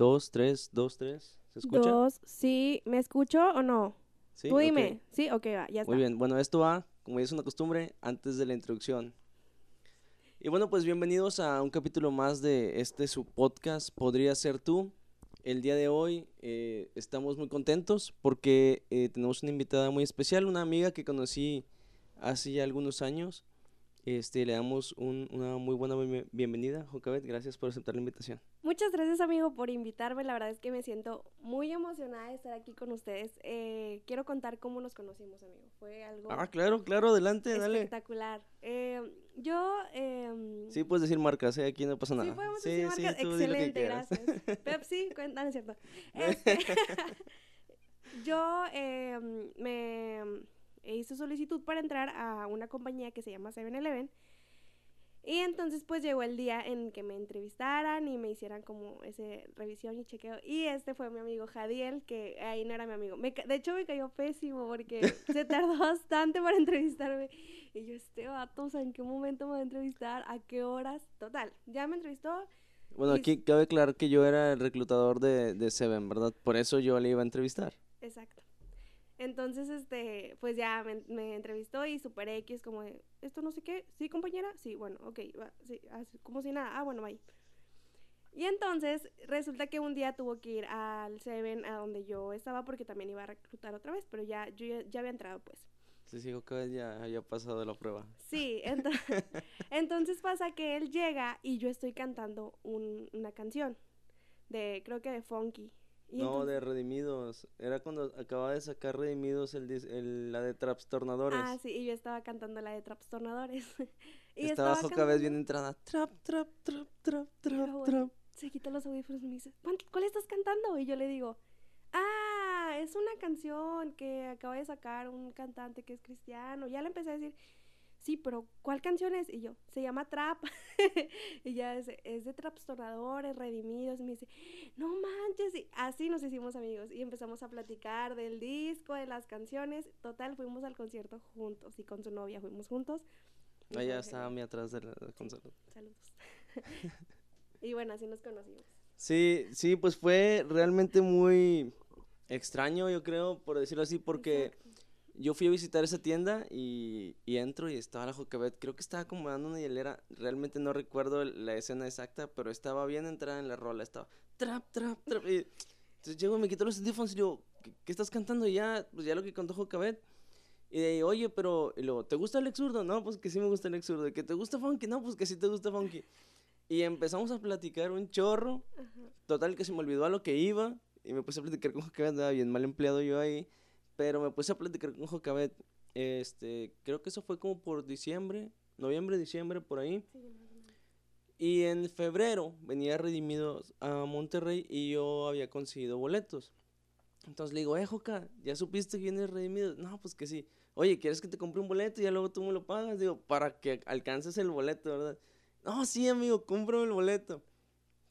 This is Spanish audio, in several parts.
Dos, tres, dos, tres. ¿Se escucha? Dos, sí. ¿Me escucho o no? Sí, Tú dime. Sí, ok, va, ya está. Muy bien, bueno, esto va, como es una costumbre, antes de la introducción. Y bueno, pues bienvenidos a un capítulo más de este su podcast, Podría ser tú. El día de hoy eh, estamos muy contentos porque eh, tenemos una invitada muy especial, una amiga que conocí hace ya algunos años. Este, le damos un- una muy buena bien- bienvenida, Jocabet, gracias por aceptar la invitación. Muchas gracias, amigo, por invitarme. La verdad es que me siento muy emocionada de estar aquí con ustedes. Eh, quiero contar cómo nos conocimos, amigo. Fue algo Ah, claro, claro, adelante, dale. espectacular. Eh, yo... em, Sí, puedes decir marcas, ¿eh? aquí no pasa nada. Sí, podemos decir marcas. que Excelente, gracias. Pepsi, cuenta, no es cierto. Este, yo em, me hice solicitud para entrar a una compañía que se llama 7-Eleven. Y entonces pues llegó el día en que me entrevistaran y me hicieran como ese revisión y chequeo. Y este fue mi amigo Jadiel, que ahí no era mi amigo. Me de hecho me cayó pésimo porque se tardó bastante para entrevistarme. Y yo, este vato, o sea, ¿en qué momento me va a entrevistar? ¿A qué horas? Total, ya me entrevistó. Bueno, Y- aquí cabe aclarar que yo era el reclutador de, de Seven, ¿verdad? Por eso yo le iba a entrevistar. Exacto. Entonces, este, pues ya me, me entrevistó y super X, como de, esto no sé qué, sí, compañera, sí, bueno, ok, va, sí, así, como si nada, ah, bueno, bye. Y entonces, resulta que un día tuvo que ir al Seven, a donde yo estaba, porque también iba a reclutar otra vez, pero ya, yo ya, ya había entrado, pues. Sí, sí, que ya había pasado la prueba. Sí, ento- entonces pasa que él llega y yo estoy cantando un- una canción, de, creo que de Funky. Y no, entonces- de Redimidos. Era cuando acababa de sacar Redimidos el, dis- el- la de Trapstornadores. Ah, sí, y yo estaba cantando la de Trapstornadores. y Estaba Joca vez cantando- bien entrada. Trap, trap, trap, trap, trap, trap. Se quita los audífonos y me dice, "¿Cuán- ¿cuál estás cantando? Y yo le digo, ah, es una canción que acaba de sacar un cantante que es cristiano. Ya le empecé a decir, sí, pero ¿cuál canción es? Y yo, se llama Trap. y ya es, es de Trapstornadores, Redimidos. Y me dice, no manches. Y así nos hicimos amigos. Y empezamos a platicar del disco, de las canciones. Total, fuimos al concierto juntos. Y con su novia fuimos juntos. Estaba a mí atrás de la la consola. Saludos. y bueno, así nos conocimos. Sí, sí, pues fue realmente muy extraño, yo creo, por decirlo así, porque Exacto. Yo fui a visitar esa tienda y, y entro y estaba la Jocabet. Creo que estaba acomodando una hielera. Realmente no recuerdo la escena exacta, pero estaba bien entrada en la rola. Estaba trap, trap, trap. Y entonces llego y me quito los audífonos y digo, ¿qué, qué estás cantando? Y ya, pues ya lo que contó Jocabet. Y de ahí, oye, pero, y luego, ¿te gusta el exurdo? No, pues que sí me gusta el exurdo. ¿Y que te gusta funky? No, pues que sí te gusta funky. Y empezamos a platicar un chorro. Ajá. Total que se me olvidó a lo que iba y me puse a platicar con Jocabet, andaba bien mal empleado yo ahí, pero me puse a platicar con Jocabet, este, creo que eso fue como por diciembre, noviembre, diciembre, por ahí, Sí, y en febrero venía Redimidos a Monterrey y yo había conseguido boletos. Entonces le digo, eh, Joca, ¿ya supiste que viene Redimidos? No, pues que sí. Oye, ¿quieres que te compre un boleto y ya luego tú me lo pagas? Digo, para que alcances el boleto, ¿verdad? No, sí, amigo, cómprame el boleto.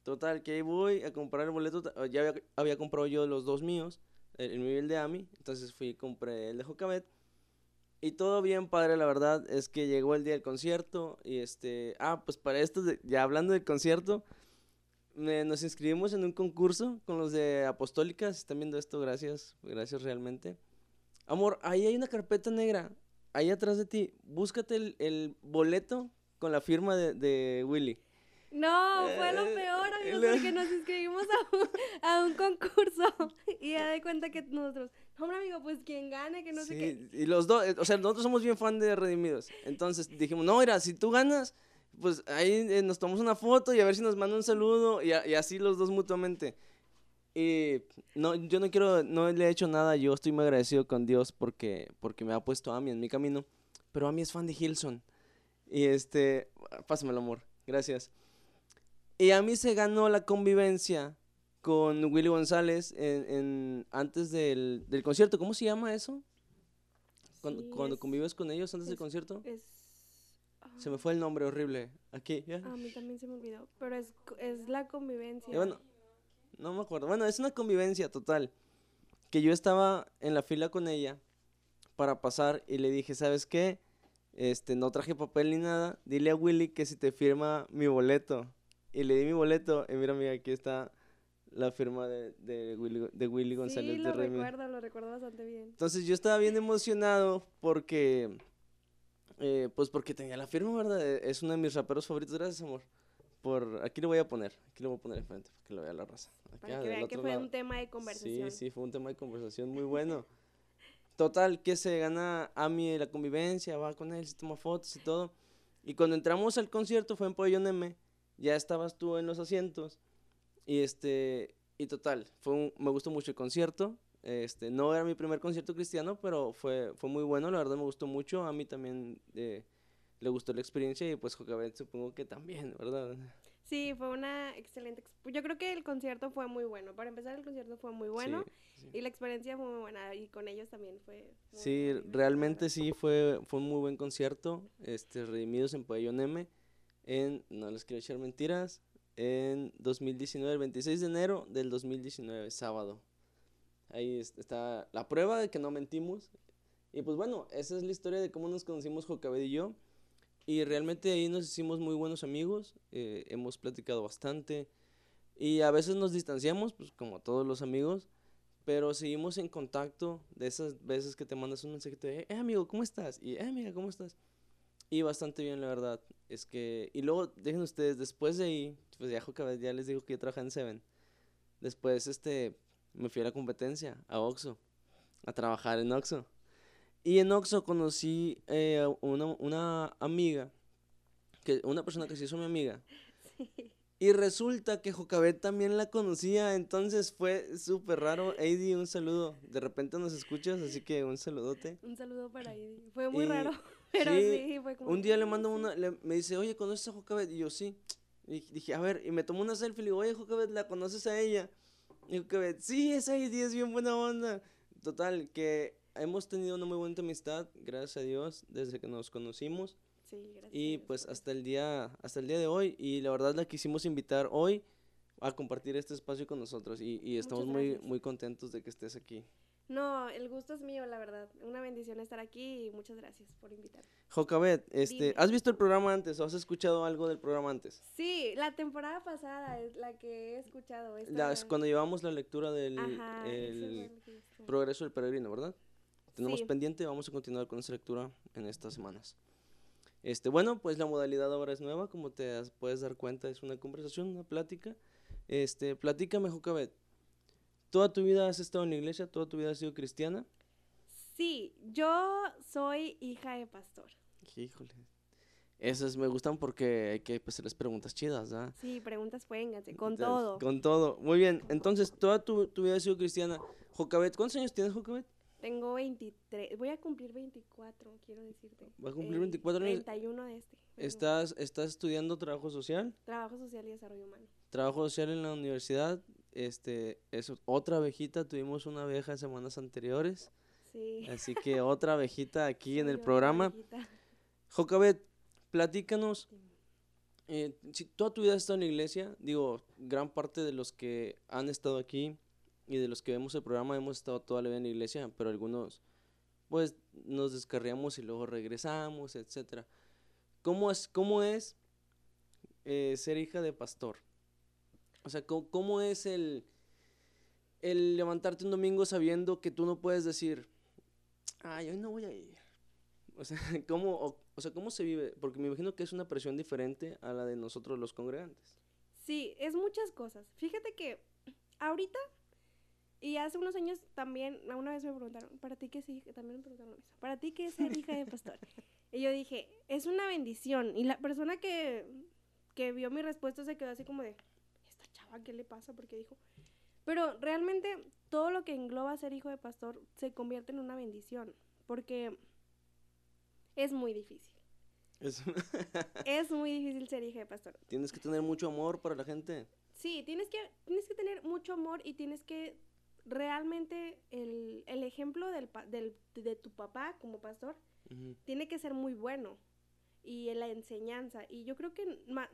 Total, que ahí voy a comprar el boleto. Ya había, había comprado yo los dos míos, el, el mío y el de Ami. Entonces fui y compré el de Jocabet. Y todo bien, padre, la verdad es que llegó el día del concierto. Y este. Ah, pues para esto, de- ya hablando del concierto, me- nos inscribimos en un concurso con los de Apostólica. Si están viendo esto, gracias. Gracias realmente. Amor, ahí hay una carpeta negra. Ahí atrás de ti. Búscate el, el boleto con la firma de, de Willy. No, fue lo Eh, peor, amigos, porque nos inscribimos a un, a un concurso y ya de cuenta que nosotros, hombre, amigo, pues quien gane, que no sé qué. Y los dos, eh, o sea, nosotros somos bien fan de Redimidos. Entonces dijimos, no, mira, si tú ganas, pues ahí eh, nos tomamos una foto y a ver si nos manda un saludo y, a- y así los dos mutuamente. Y no, yo no quiero, no le he hecho nada, yo estoy muy agradecido con Dios porque, porque me ha puesto a Ami en mi camino. Pero Ami es fan de Hilson. Y este, pásamelo, amor, gracias. Y Ami se ganó la convivencia con Willy González en, en- antes del, del concierto. ¿Cómo se llama eso? Cuando, Sí, cuando es- convives con ellos antes del concierto. Es... Se me fue el nombre horrible. Aquí, ya. A mí también se me olvidó, pero es la convivencia. Y bueno, no me acuerdo. Bueno, es una convivencia total. Que yo estaba en la fila con ella para pasar y le dije, ¿sabes qué? Este, no traje papel ni nada. Dile a Willy que si te firma mi boleto. Y le di mi boleto. Y mira, amiga, aquí está la firma de, de Willy, de Willy González Sí, de Redimido. recuerdo, lo recuerdo bastante bien. Entonces yo estaba bien emocionado porque, eh, pues porque tenía la firma, ¿verdad? Eh, Es uno de mis raperos favoritos, gracias amor. Por, aquí lo voy a poner, aquí lo voy a poner enfrente para que lo vea la raza. Acá, Para que vean que fue lado. un tema de conversación. Sí, sí, fue un tema de conversación muy bueno. Total, que se gana Ami la convivencia, va con él, se toma fotos y todo. Y cuando entramos al concierto fue en Pabellón M, ya estabas tú en los asientos. Y este, y total, fue un- me gustó mucho el concierto. Este, no era mi primer concierto cristiano, pero fue, fue muy bueno, la verdad me gustó mucho. A mí también eh, le gustó la experiencia y pues Jocabet supongo que también, ¿verdad? Sí, fue una excelente. Yo creo que el concierto fue muy bueno. Para empezar, el concierto fue muy bueno. Sí, sí. Y la experiencia fue muy buena. Y con ellos también fue. muy Sí, buena, realmente sí fue, fue un muy buen concierto. Este, Redimidos en Pabellón M. En, no les quiero echar mentiras. En 2019, el 26 de enero del 2019, sábado. Ahí es- está la prueba de que no mentimos. Y pues bueno, esa es la historia de cómo nos conocimos Jocabed y yo. Y realmente ahí nos hicimos muy buenos amigos. eh, hemos platicado bastante. Y a veces nos distanciamos, pues como todos los amigos pero seguimos en contacto de esas veces que te mandas un mensajito de, eh amigo, ¿cómo estás? Y, eh amiga, ¿cómo estás? Y bastante bien, la verdad. Es que, y luego, dejen ustedes, después de ahí, pues ya, ya les digo que yo trabajaba en Seven. Después, este, me fui a la competencia, a Oxxo, a trabajar en Oxxo. Y en Oxxo conocí eh, a una, una amiga, que, una persona que se hizo mi amiga, Sí. y resulta que Jocabet también la conocía, entonces fue súper raro. Eddie, un saludo. De repente nos escuchas, así que un saludote. Un saludo para Eddie. Fue muy Y- raro. Pero sí, sí, fue como. Un día le "Ah, mando sí". una, le- me dice, oye, ¿conoces a Jocabet? Y yo, sí. Y dije, a ver, y me tomó una selfie, le digo, oye, Jocabet, ¿la conoces a ella? Y Jocabet, sí, esa Eddie es bien buena onda. Total, que hemos tenido una muy buena amistad, gracias a Dios, desde que nos conocimos. Sí, gracias. Y pues hasta el día, hasta el día de hoy, y la verdad la quisimos invitar hoy a compartir este espacio con nosotros y, y estamos muy, muy contentos de que estés aquí. No, el gusto es mío, la verdad. Una bendición estar aquí y muchas gracias por invitarme. Jocabet, este, Dime. ¿has visto el programa antes o has escuchado algo del programa antes? Sí, la temporada pasada es la que he escuchado. esta- Las, cuando llevamos la lectura del Ajá, el progreso del peregrino, ¿verdad? Tenemos Sí. pendiente, vamos a continuar con esa lectura en estas semanas. Este, bueno, pues la modalidad ahora es nueva, como te puedes dar cuenta, es una conversación, una plática. Este, platícame, Jocabet. ¿Toda tu vida has estado en la iglesia? ¿Toda tu vida has sido cristiana? Sí, yo soy hija de pastor. Híjole. Esas me gustan porque hay que hacerles preguntas chidas, ¿ah? Sí, preguntas vénganse, con Entonces, todo. Con todo. Muy bien. Entonces, toda tu, tu vida has sido cristiana. Jocabet, ¿cuántos años tienes, Jocabet? Tengo 23, voy a cumplir 24, quiero decirte. Va a cumplir El 24 años. 31 de este. ¿Estás, ¿Estás estudiando trabajo social? Trabajo social y desarrollo humano. Trabajo social en la universidad. Este, es otra abejita. Tuvimos una abeja en semanas anteriores. Sí. Así que otra abejita aquí en el programa. Jocabet, platícanos. eh, si toda tu vida has estado en la iglesia, digo, gran parte de los que han estado aquí y de los que vemos el programa hemos estado toda la vida en la iglesia, pero algunos, pues, nos descarriamos y luego regresamos, etcétera. ¿Cómo es, cómo es eh, ser hija de pastor? O sea, ¿cómo, cómo es el, el levantarte un domingo sabiendo que tú no puedes decir, ay, hoy no voy a ir? O sea, ¿cómo, o, o sea, ¿cómo se vive? Porque me imagino que es una presión diferente a la de nosotros los congregantes. Sí, es muchas cosas. Fíjate que ahorita y hace unos años también, una vez me preguntaron, ¿para ti qué es hija? También me preguntaron eso. ¿Para ti qué es ser hija de pastor? y yo dije, es una bendición. Y la persona que, que vio mi respuesta se quedó así como de, ¿esta chava qué le pasa? Porque dijo, pero realmente todo lo que engloba ser hijo de pastor se convierte en una bendición. Porque es muy difícil. Es- Es muy difícil ser hija de pastor. Tienes que tener mucho amor para la gente. Sí, tienes que, tienes que tener mucho amor y tienes que realmente el, el ejemplo del, del- de tu papá como pastor tiene que ser muy bueno y en la enseñanza. Y yo creo que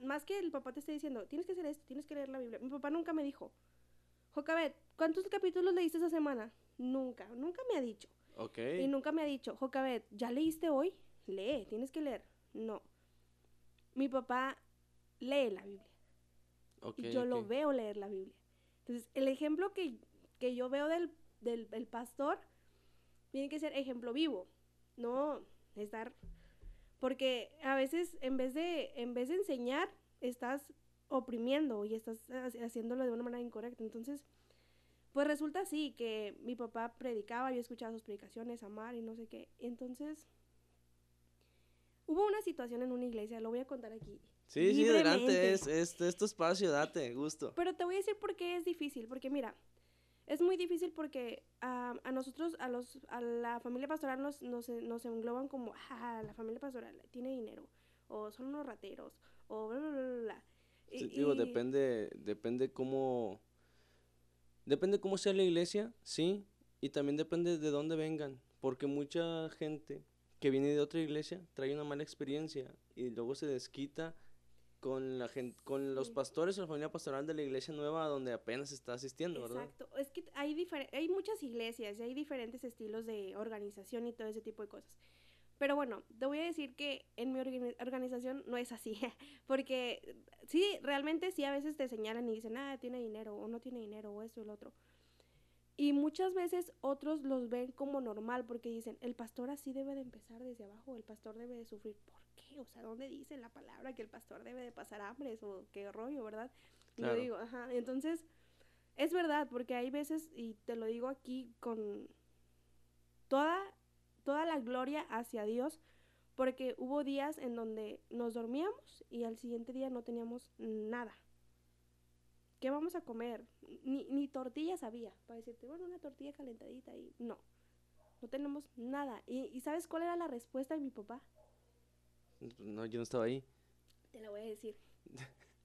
más que el papá te esté diciendo, tienes que hacer esto, tienes que leer la Biblia. Mi papá nunca me dijo, Jocabet, ¿cuántos capítulos leíste esa semana? Nunca, nunca me ha dicho. Ok. Y nunca me ha dicho, Jocabet, ¿ya leíste hoy? Lee, tienes que leer. No. Mi papá lee la Biblia ok, y yo lo ok. veo leer la Biblia. Entonces, el ejemplo que, que yo veo del, del, del pastor tiene que ser ejemplo vivo, no estar porque a veces en vez de en vez de enseñar estás oprimiendo y estás haciéndolo de una manera incorrecta. Entonces, pues resulta así que mi papá predicaba, yo escuchaba sus predicaciones, amar y no sé qué. Entonces, hubo una situación en una iglesia, lo voy a contar aquí. Sí, sí, adelante, es, es, es tu espacio, date, gusto. Pero te voy a decir por qué es difícil, porque mira, es muy difícil porque a nosotros, a, los, a la familia pastoral nos, nos, nos engloban como, ah, la familia pastoral tiene dinero, o son unos rateros, o bla, bla, bla, bla. Sí, digo, depende, depende cómo, depende cómo sea la iglesia, sí, y también depende de dónde vengan, porque mucha gente que viene de otra iglesia trae una mala experiencia y luego se desquita con la gente, con los pastores o la familia pastoral de la iglesia nueva donde apenas está asistiendo, ¿verdad? Exacto, es que hay, hay muchas iglesias y hay diferentes estilos de organización y todo ese tipo de cosas. Pero bueno, te voy a decir que en mi organización no es así, porque sí, realmente sí a veces te señalan y dicen, ah, tiene dinero o no tiene dinero o esto o lo otro. Y muchas veces otros los ven como normal porque dicen, el pastor así debe de empezar desde abajo, el pastor debe de sufrir. ¿Por o sea, ¿dónde dice la palabra que el pastor debe de pasar hambre o qué rollo, verdad? Yo digo, ajá, entonces es verdad, porque hay veces, y te lo digo aquí con toda, toda la gloria hacia Dios, porque hubo días en donde nos dormíamos y al siguiente día no teníamos nada. ¿Qué vamos a comer? Ni, ni tortillas había, para decirte, bueno, una tortilla calentadita y no, no tenemos nada. ¿Y, ¿Y sabes cuál era la respuesta de mi papá? No, yo no estaba ahí. Te lo voy a decir.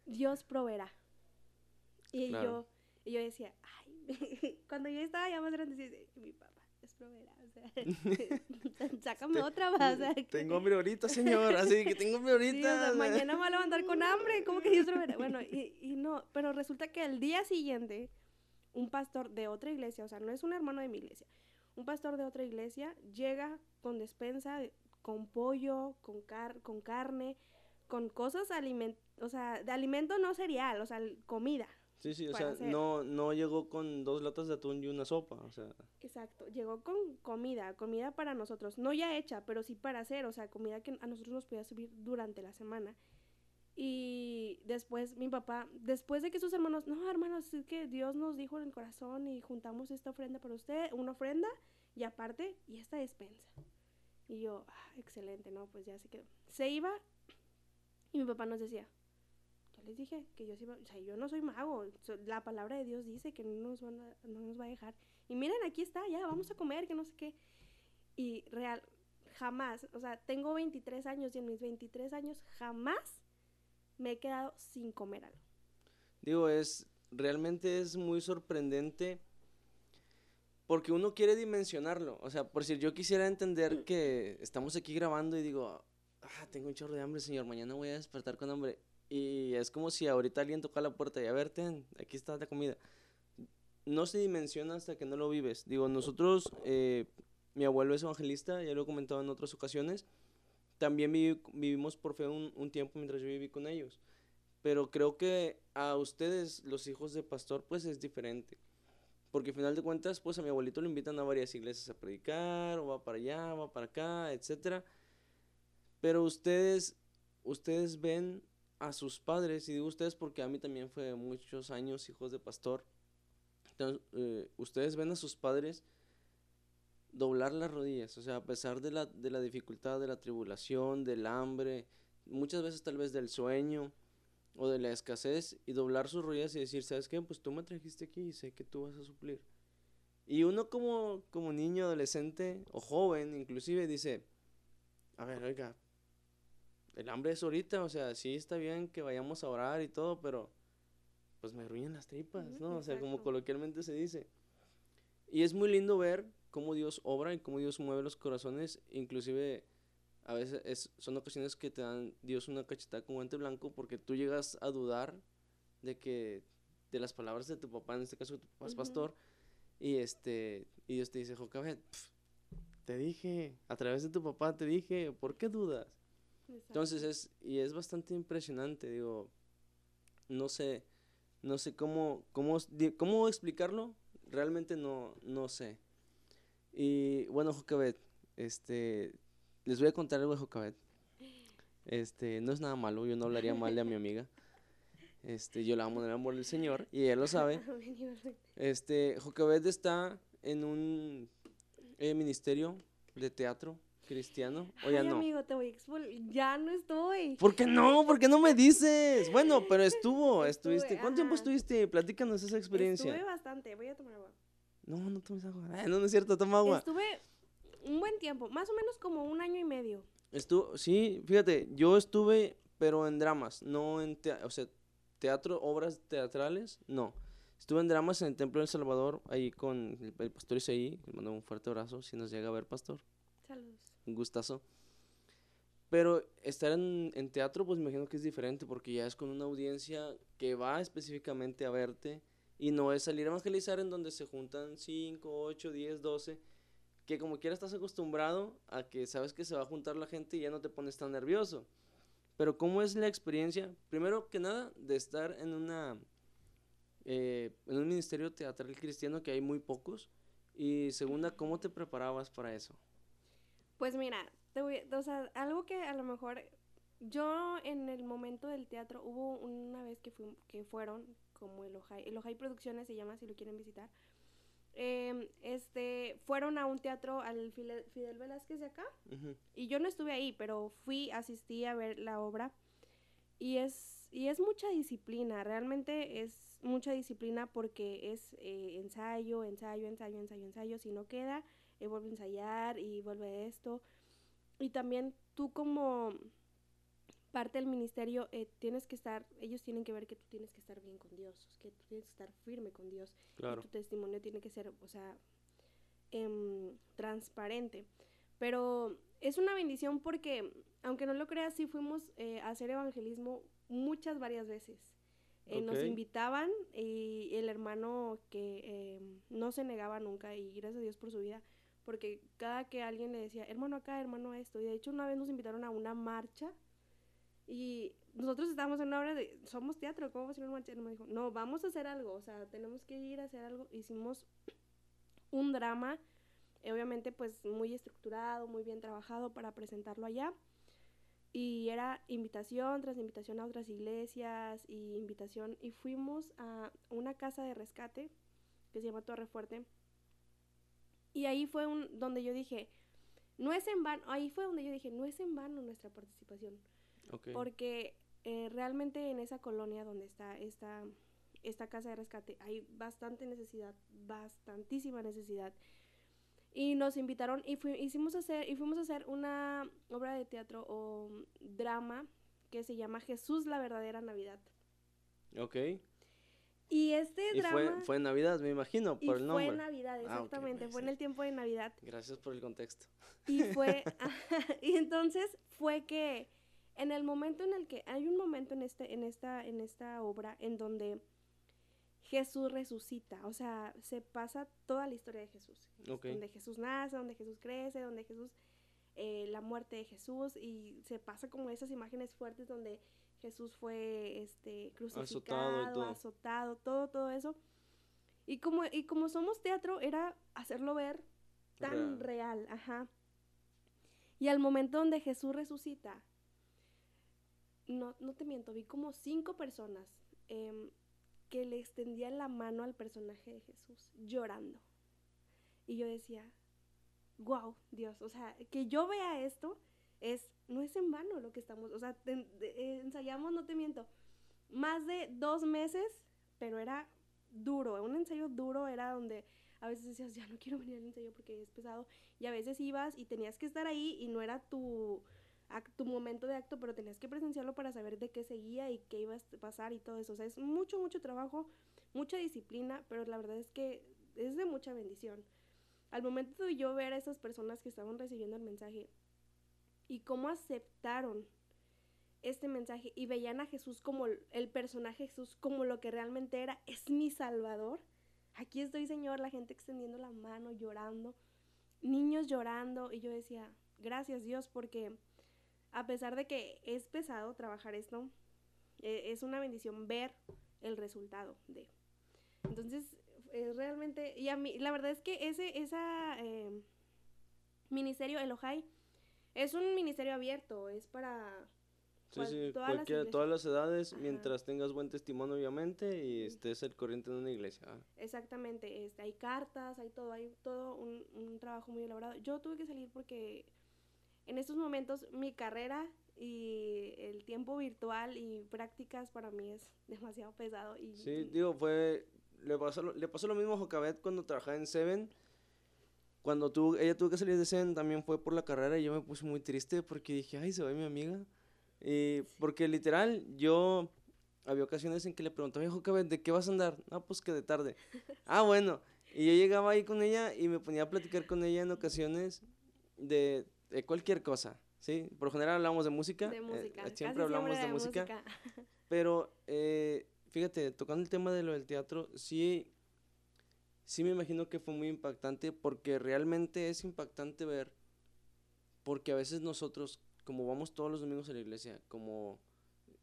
Dios proveerá. Y yo, y yo decía, ay, cuando yo estaba ya más grande, decía, mi papá, Dios proveerá. O sea, sácame otra más. tengo hambre ahorita, señor, así que tengo hambre ahorita. mañana me voy a levantar con hambre, ¿cómo que Dios proveerá? Bueno, y, y no, pero resulta que el día siguiente, un pastor de otra iglesia, o sea, no es un hermano de mi iglesia, un pastor de otra iglesia llega con despensa con pollo, con, car con carne, con cosas aliment o sea, de alimento no cereal, o sea, comida. Sí, sí, o sea, no, no llegó con dos latas de atún y una sopa, o sea. Exacto, llegó con comida, comida para nosotros, no ya hecha, pero sí para hacer, o sea, comida que a nosotros nos podía servir durante la semana. Y después mi papá, después de que sus hermanos, no, hermanos, es que Dios nos dijo en el corazón y juntamos esta ofrenda para usted, una ofrenda y aparte, y esta despensa. Y yo, ah, excelente, ¿no? Pues ya se quedó. Se iba y mi papá nos decía, ya les dije que yo sí, o sea, yo no soy mago, la palabra de Dios dice que no nos, van a, no nos va a dejar. Y miren, aquí está, ya, vamos a comer, que no sé qué. Y real, jamás, o sea, tengo 23 años y en mis 23 años jamás me he quedado sin comer algo. Digo, es, realmente es muy sorprendente porque uno quiere dimensionarlo. O sea, por si yo quisiera entender que estamos aquí grabando y digo, ah, tengo un chorro de hambre, señor, mañana voy a despertar con hambre. Y es como si ahorita alguien toca la puerta y a ver, ten, aquí está la comida. No se dimensiona hasta que no lo vives. Digo, nosotros, eh, mi abuelo es evangelista, ya lo he comentado en otras ocasiones. También vivimos por fe un, un tiempo mientras yo viví con ellos. Pero creo que a ustedes, los hijos de pastor, pues es diferente porque al final de cuentas, pues a mi abuelito lo invitan a varias iglesias a predicar, o va para allá, va para acá, etc. Pero ustedes, ustedes ven a sus padres, y digo ustedes porque a mí también fue muchos años hijos de pastor. Entonces, eh, ustedes ven a sus padres doblar las rodillas, o sea, a pesar de la, de la dificultad, de la tribulación, del hambre, muchas veces tal vez del sueño, o de la escasez y doblar sus rodillas y decir, ¿sabes qué? Pues tú me trajiste aquí y sé que tú vas a suplir. Y uno como, como niño, adolescente o joven inclusive dice, a ver, oiga, el hambre es ahorita, o sea, sí está bien que vayamos a orar y todo, pero pues me ruinan las tripas, ¿no? O sea, como coloquialmente se dice. Y es muy lindo ver cómo Dios obra y cómo Dios mueve los corazones, inclusive a veces es, son ocasiones que te dan Dios una cachetada con guante blanco porque tú llegas a dudar de que de las palabras de tu papá, en este caso tu papá es pastor, y este y Dios te dice, Jocabet, te dije, a través de tu papá te dije, ¿por qué dudas? Entonces es, y es bastante impresionante, digo, no sé, No sé cómo, cómo, cómo explicarlo, realmente no, no sé. Y bueno, Jocabet, este, les voy a contar algo de Jocabet. Este, no es nada malo, yo no hablaría mal de a mi amiga. Este, yo la amo en el amor del Señor y ella lo sabe. Este, Jocabet está en un eh, ministerio de teatro cristiano, o ya Ay, no. amigo, te voy a expul- Ya no estoy. ¿Por qué no? ¿Por qué no me dices? Bueno, pero estuvo, Estuve, estuviste. ¿Cuánto tiempo estuviste? Platícanos esa experiencia. Estuve bastante. Voy a tomar agua. No, no tomes agua. Ay, no, no es cierto, toma agua. Estuve un buen tiempo, más o menos como un año y medio. Estuvo, sí, fíjate, yo estuve, pero en dramas, no en teatro, o sea, teatro, obras teatrales, no. Estuve en dramas en el Templo del Salvador, ahí con el, el pastor Isaí, le mando un fuerte abrazo, si nos llega a ver, pastor, Saludos. un gustazo. Pero estar en, en teatro, pues me imagino que es diferente, porque ya es con una audiencia que va específicamente a verte, y no es salir a evangelizar en donde se juntan 5, 8, 10, 12, que como quiera estás acostumbrado a que sabes que se va a juntar la gente y ya no te pones tan nervioso. Pero ¿cómo es la experiencia? Primero que nada, de estar en una eh, en un ministerio teatral cristiano que hay muy pocos. Y segunda, ¿cómo te preparabas para eso? Pues mira, o sea, algo que a lo mejor yo en el momento del teatro hubo una vez que, fui- que fueron como el Ojai, el Ojai Producciones se llama si lo quieren visitar. Em, este, fueron a un teatro al Fidel, Fidel Velázquez de acá. Y yo no estuve ahí, pero fui, asistí a ver la obra. Y es, y es mucha disciplina, realmente es mucha disciplina porque es eh, ensayo, ensayo, ensayo, ensayo, ensayo, si no queda, eh, vuelve a ensayar y vuelve esto. Y también tú como parte del ministerio eh, tienes que estar, ellos tienen que ver que tú tienes que estar bien con Dios, que tú tienes que estar firme con Dios y tu testimonio tiene que ser, o sea, em, transparente. Pero es una bendición porque, aunque no lo creas, sí fuimos eh, a hacer evangelismo muchas, varias veces. Eh, Nos invitaban y el hermano que em, no se negaba nunca y gracias a Dios por su vida, porque cada que alguien le decía, hermano acá, hermano esto, y de hecho una vez nos invitaron a una marcha y nosotros estábamos en una obra de, somos teatro, ¿cómo vamos a ir a? Y él me dijo, no, vamos a hacer algo, o sea, tenemos que ir a hacer algo. Hicimos un drama, eh, obviamente pues muy estructurado, muy bien trabajado para presentarlo allá. Y era invitación tras invitación a otras iglesias y invitación. Y fuimos a una casa de rescate que se llama Torre Fuerte. Y ahí fue un, donde yo dije, no es en vano, ahí fue donde yo dije, no es en vano nuestra participación ok. porque eh, realmente en esa colonia donde está esta, esta casa de rescate hay bastante necesidad, bastantísima necesidad. Y nos invitaron y fui- hicimos hacer, y fuimos a hacer una obra de teatro o mm, drama que se llama Jesús la verdadera Navidad. Ok. Y este Y drama fue, fue en Navidad, me imagino, y por el fue nombre. en Navidad, Ah, ok, exactamente, fue en el tiempo de Navidad. Gracias por el contexto. Y fue, y entonces fue que en el momento en el que hay un momento en este, en esta, en esta obra en donde Jesús resucita, o sea, se pasa toda la historia de Jesús, donde Jesús nace, donde Jesús crece, donde Jesús, eh, la muerte de Jesús y se pasa como esas imágenes fuertes donde Jesús fue, este, crucificado, todo. azotado, todo, todo eso. Y como, y como somos teatro, era hacerlo ver tan real, ajá. Y al momento donde Jesús resucita, no, no te miento, vi como cinco personas em, que le extendían la mano al personaje de Jesús, llorando. Y yo decía, wow, Dios, o sea, que yo vea esto es, no es en vano lo que estamos, o sea, ensayamos, no te miento, más de dos meses, pero era duro, un ensayo duro era donde a veces decías, ya no quiero venir al ensayo porque es pesado, y a veces ibas y tenías que estar ahí y no era tu, tu momento de acto, pero tenías que presenciarlo para saber de qué seguía y qué iba a pasar y todo eso. O sea, es mucho, mucho trabajo, mucha disciplina, pero la verdad es que es de mucha bendición. Al momento de yo ver a esas personas que estaban recibiendo el mensaje y cómo aceptaron este mensaje y veían a Jesús como el- personaje Jesús como lo que realmente era, es mi Salvador. Aquí estoy, Señor, la gente extendiendo la mano, llorando, niños llorando y yo decía, gracias Dios porque a pesar de que es pesado trabajar esto, eh, es una bendición ver el resultado de. Entonces, es realmente, y a mí, la verdad es que ese, esa eh, ministerio, el Ojai, es un ministerio abierto, es para Sí, sí, todas cualquiera- todas las edades, Ajá. mientras tengas buen testimonio, obviamente, y estés al corriente de una iglesia. Ah, Exactamente, este, hay cartas, hay todo, hay todo un, un trabajo muy elaborado. Yo tuve que salir porque en estos momentos mi carrera y el tiempo virtual y prácticas para mí es demasiado pesado. Y, Sí, y- digo, fue. Le pasó, le pasó lo mismo a Jocabet cuando trabajaba en Seven. Cuando tuvo, ella tuvo que salir de Seven también fue por la carrera y yo me puse muy triste porque dije, ay, se va mi amiga. Y porque literal, yo. Había ocasiones en que le preguntaba, Jocabet, ¿de qué vas a andar? Ah, pues que de tarde. ah, bueno. Y yo llegaba ahí con ella y me ponía a platicar con ella en ocasiones de, de cualquier cosa. ¿Sí? Por lo general hablamos de música. de eh, música. casi siempre hablamos de, música. Pero, eh, fíjate, tocando el tema de lo del teatro, sí, sí me imagino que fue muy impactante porque realmente es impactante ver, porque a veces nosotros, como vamos todos los domingos a la iglesia, como,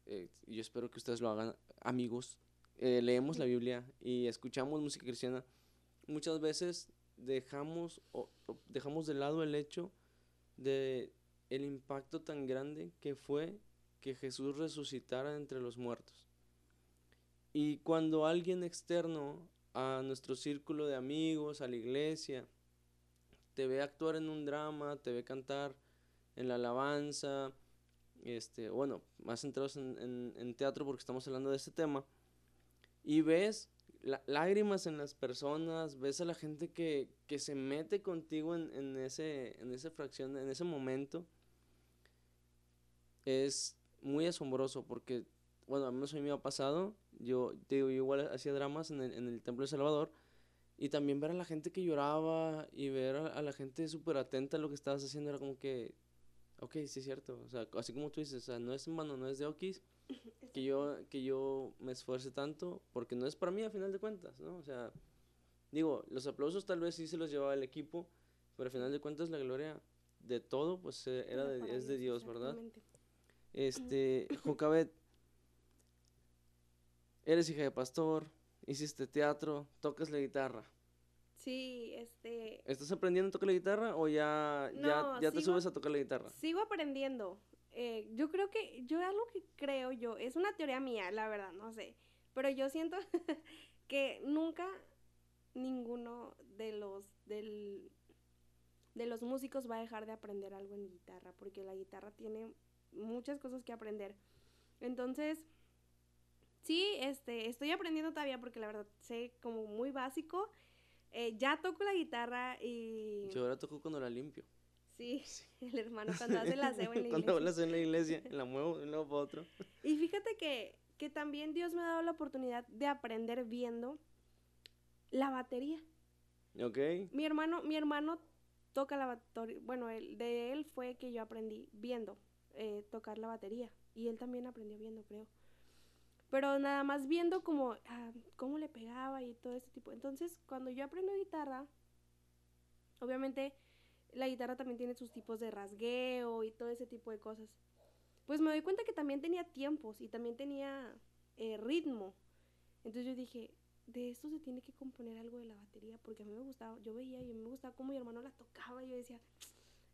eh, yo espero que ustedes lo hagan, amigos, eh, leemos la Biblia y escuchamos música cristiana, muchas veces dejamos, o- o dejamos de lado el hecho de el impacto tan grande que fue que Jesús resucitara entre los muertos. Y cuando alguien externo a nuestro círculo de amigos, a la iglesia, te ve actuar en un drama, te ve cantar en la alabanza, este, bueno, más centrados en, en- en teatro porque estamos hablando de este tema, y ves lágrimas en las personas, ves a la gente que, que se mete contigo en, en ese, en esa fracción, en ese momento, es muy asombroso porque, bueno, a mí me ha pasado, yo, digo, igual hacía dramas en el, Templo de Salvador, y también ver a la gente que lloraba y ver a, a la gente súper atenta a lo que estabas haciendo era como que, ok, sí es cierto, o sea, así como tú dices, o sea, no es en vano, no es de okis, que yo, que yo me esfuerce tanto, porque no es para mí a final de cuentas, ¿no? O sea, digo, los aplausos tal vez sí se los llevaba el equipo, pero a final de cuentas la gloria de todo, pues eh, era de, es de Dios, ¿verdad? Este, Jocabet, eres hija de pastor, hiciste teatro, tocas la guitarra. Sí, este, ¿Estás aprendiendo a tocar la guitarra o ya, ya, No, ya te subes a tocar la guitarra? sigo aprendiendo. Eh, yo creo que, yo algo que creo yo, es una teoría mía, la verdad, no sé, pero yo siento que nunca ninguno de los, del, de los músicos va a dejar de aprender algo en guitarra, porque la guitarra tiene muchas cosas que aprender. Entonces, sí, este, estoy aprendiendo todavía porque la verdad sé como muy básico. Eh, ya toco la guitarra y... Yo ahora toco cuando la limpio. Sí, el hermano cuando hace la aseo en la cuando iglesia. la hago en la iglesia, la muevo de un lado para otro. Y fíjate que, que también Dios me ha dado la oportunidad de aprender viendo la batería. ¿Ok? Mi hermano, mi hermano toca la batería. Bueno, de él fue que yo aprendí viendo eh, tocar la batería. Y él también aprendió viendo, creo. Pero nada más viendo como ah, cómo le pegaba y todo ese tipo. Entonces, cuando yo aprendo guitarra, obviamente la guitarra también tiene sus tipos de rasgueo y todo ese tipo de cosas. Pues me doy cuenta que también tenía tiempos y también tenía eh, ritmo. Entonces yo dije, de esto se tiene que componer algo de la batería, porque a mí me gustaba, yo veía y a mí me gustaba cómo mi hermano la tocaba, y yo decía,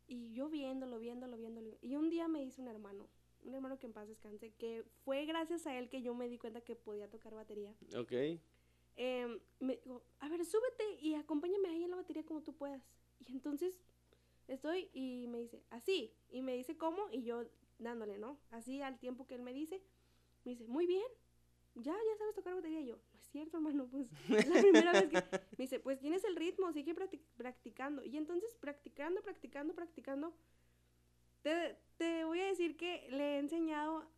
y yo viéndolo, viéndolo, viéndolo. Y un día me dice un hermano, un hermano que en paz descanse, que fue gracias a él que yo me di cuenta que podía tocar batería. Ok. Em, me dijo, a ver, súbete y acompáñame ahí en la batería como tú puedas. Y entonces estoy y me dice, así, y me dice cómo, y yo dándole, ¿no? Así al tiempo que él me dice, me dice, muy bien, ya, ya sabes tocar batería. Y yo, no es cierto, hermano, pues es la primera vez que... Me dice, pues tienes el ritmo, sigue practic- practicando. Y entonces practicando, practicando, practicando, te, te voy a decir que le he enseñado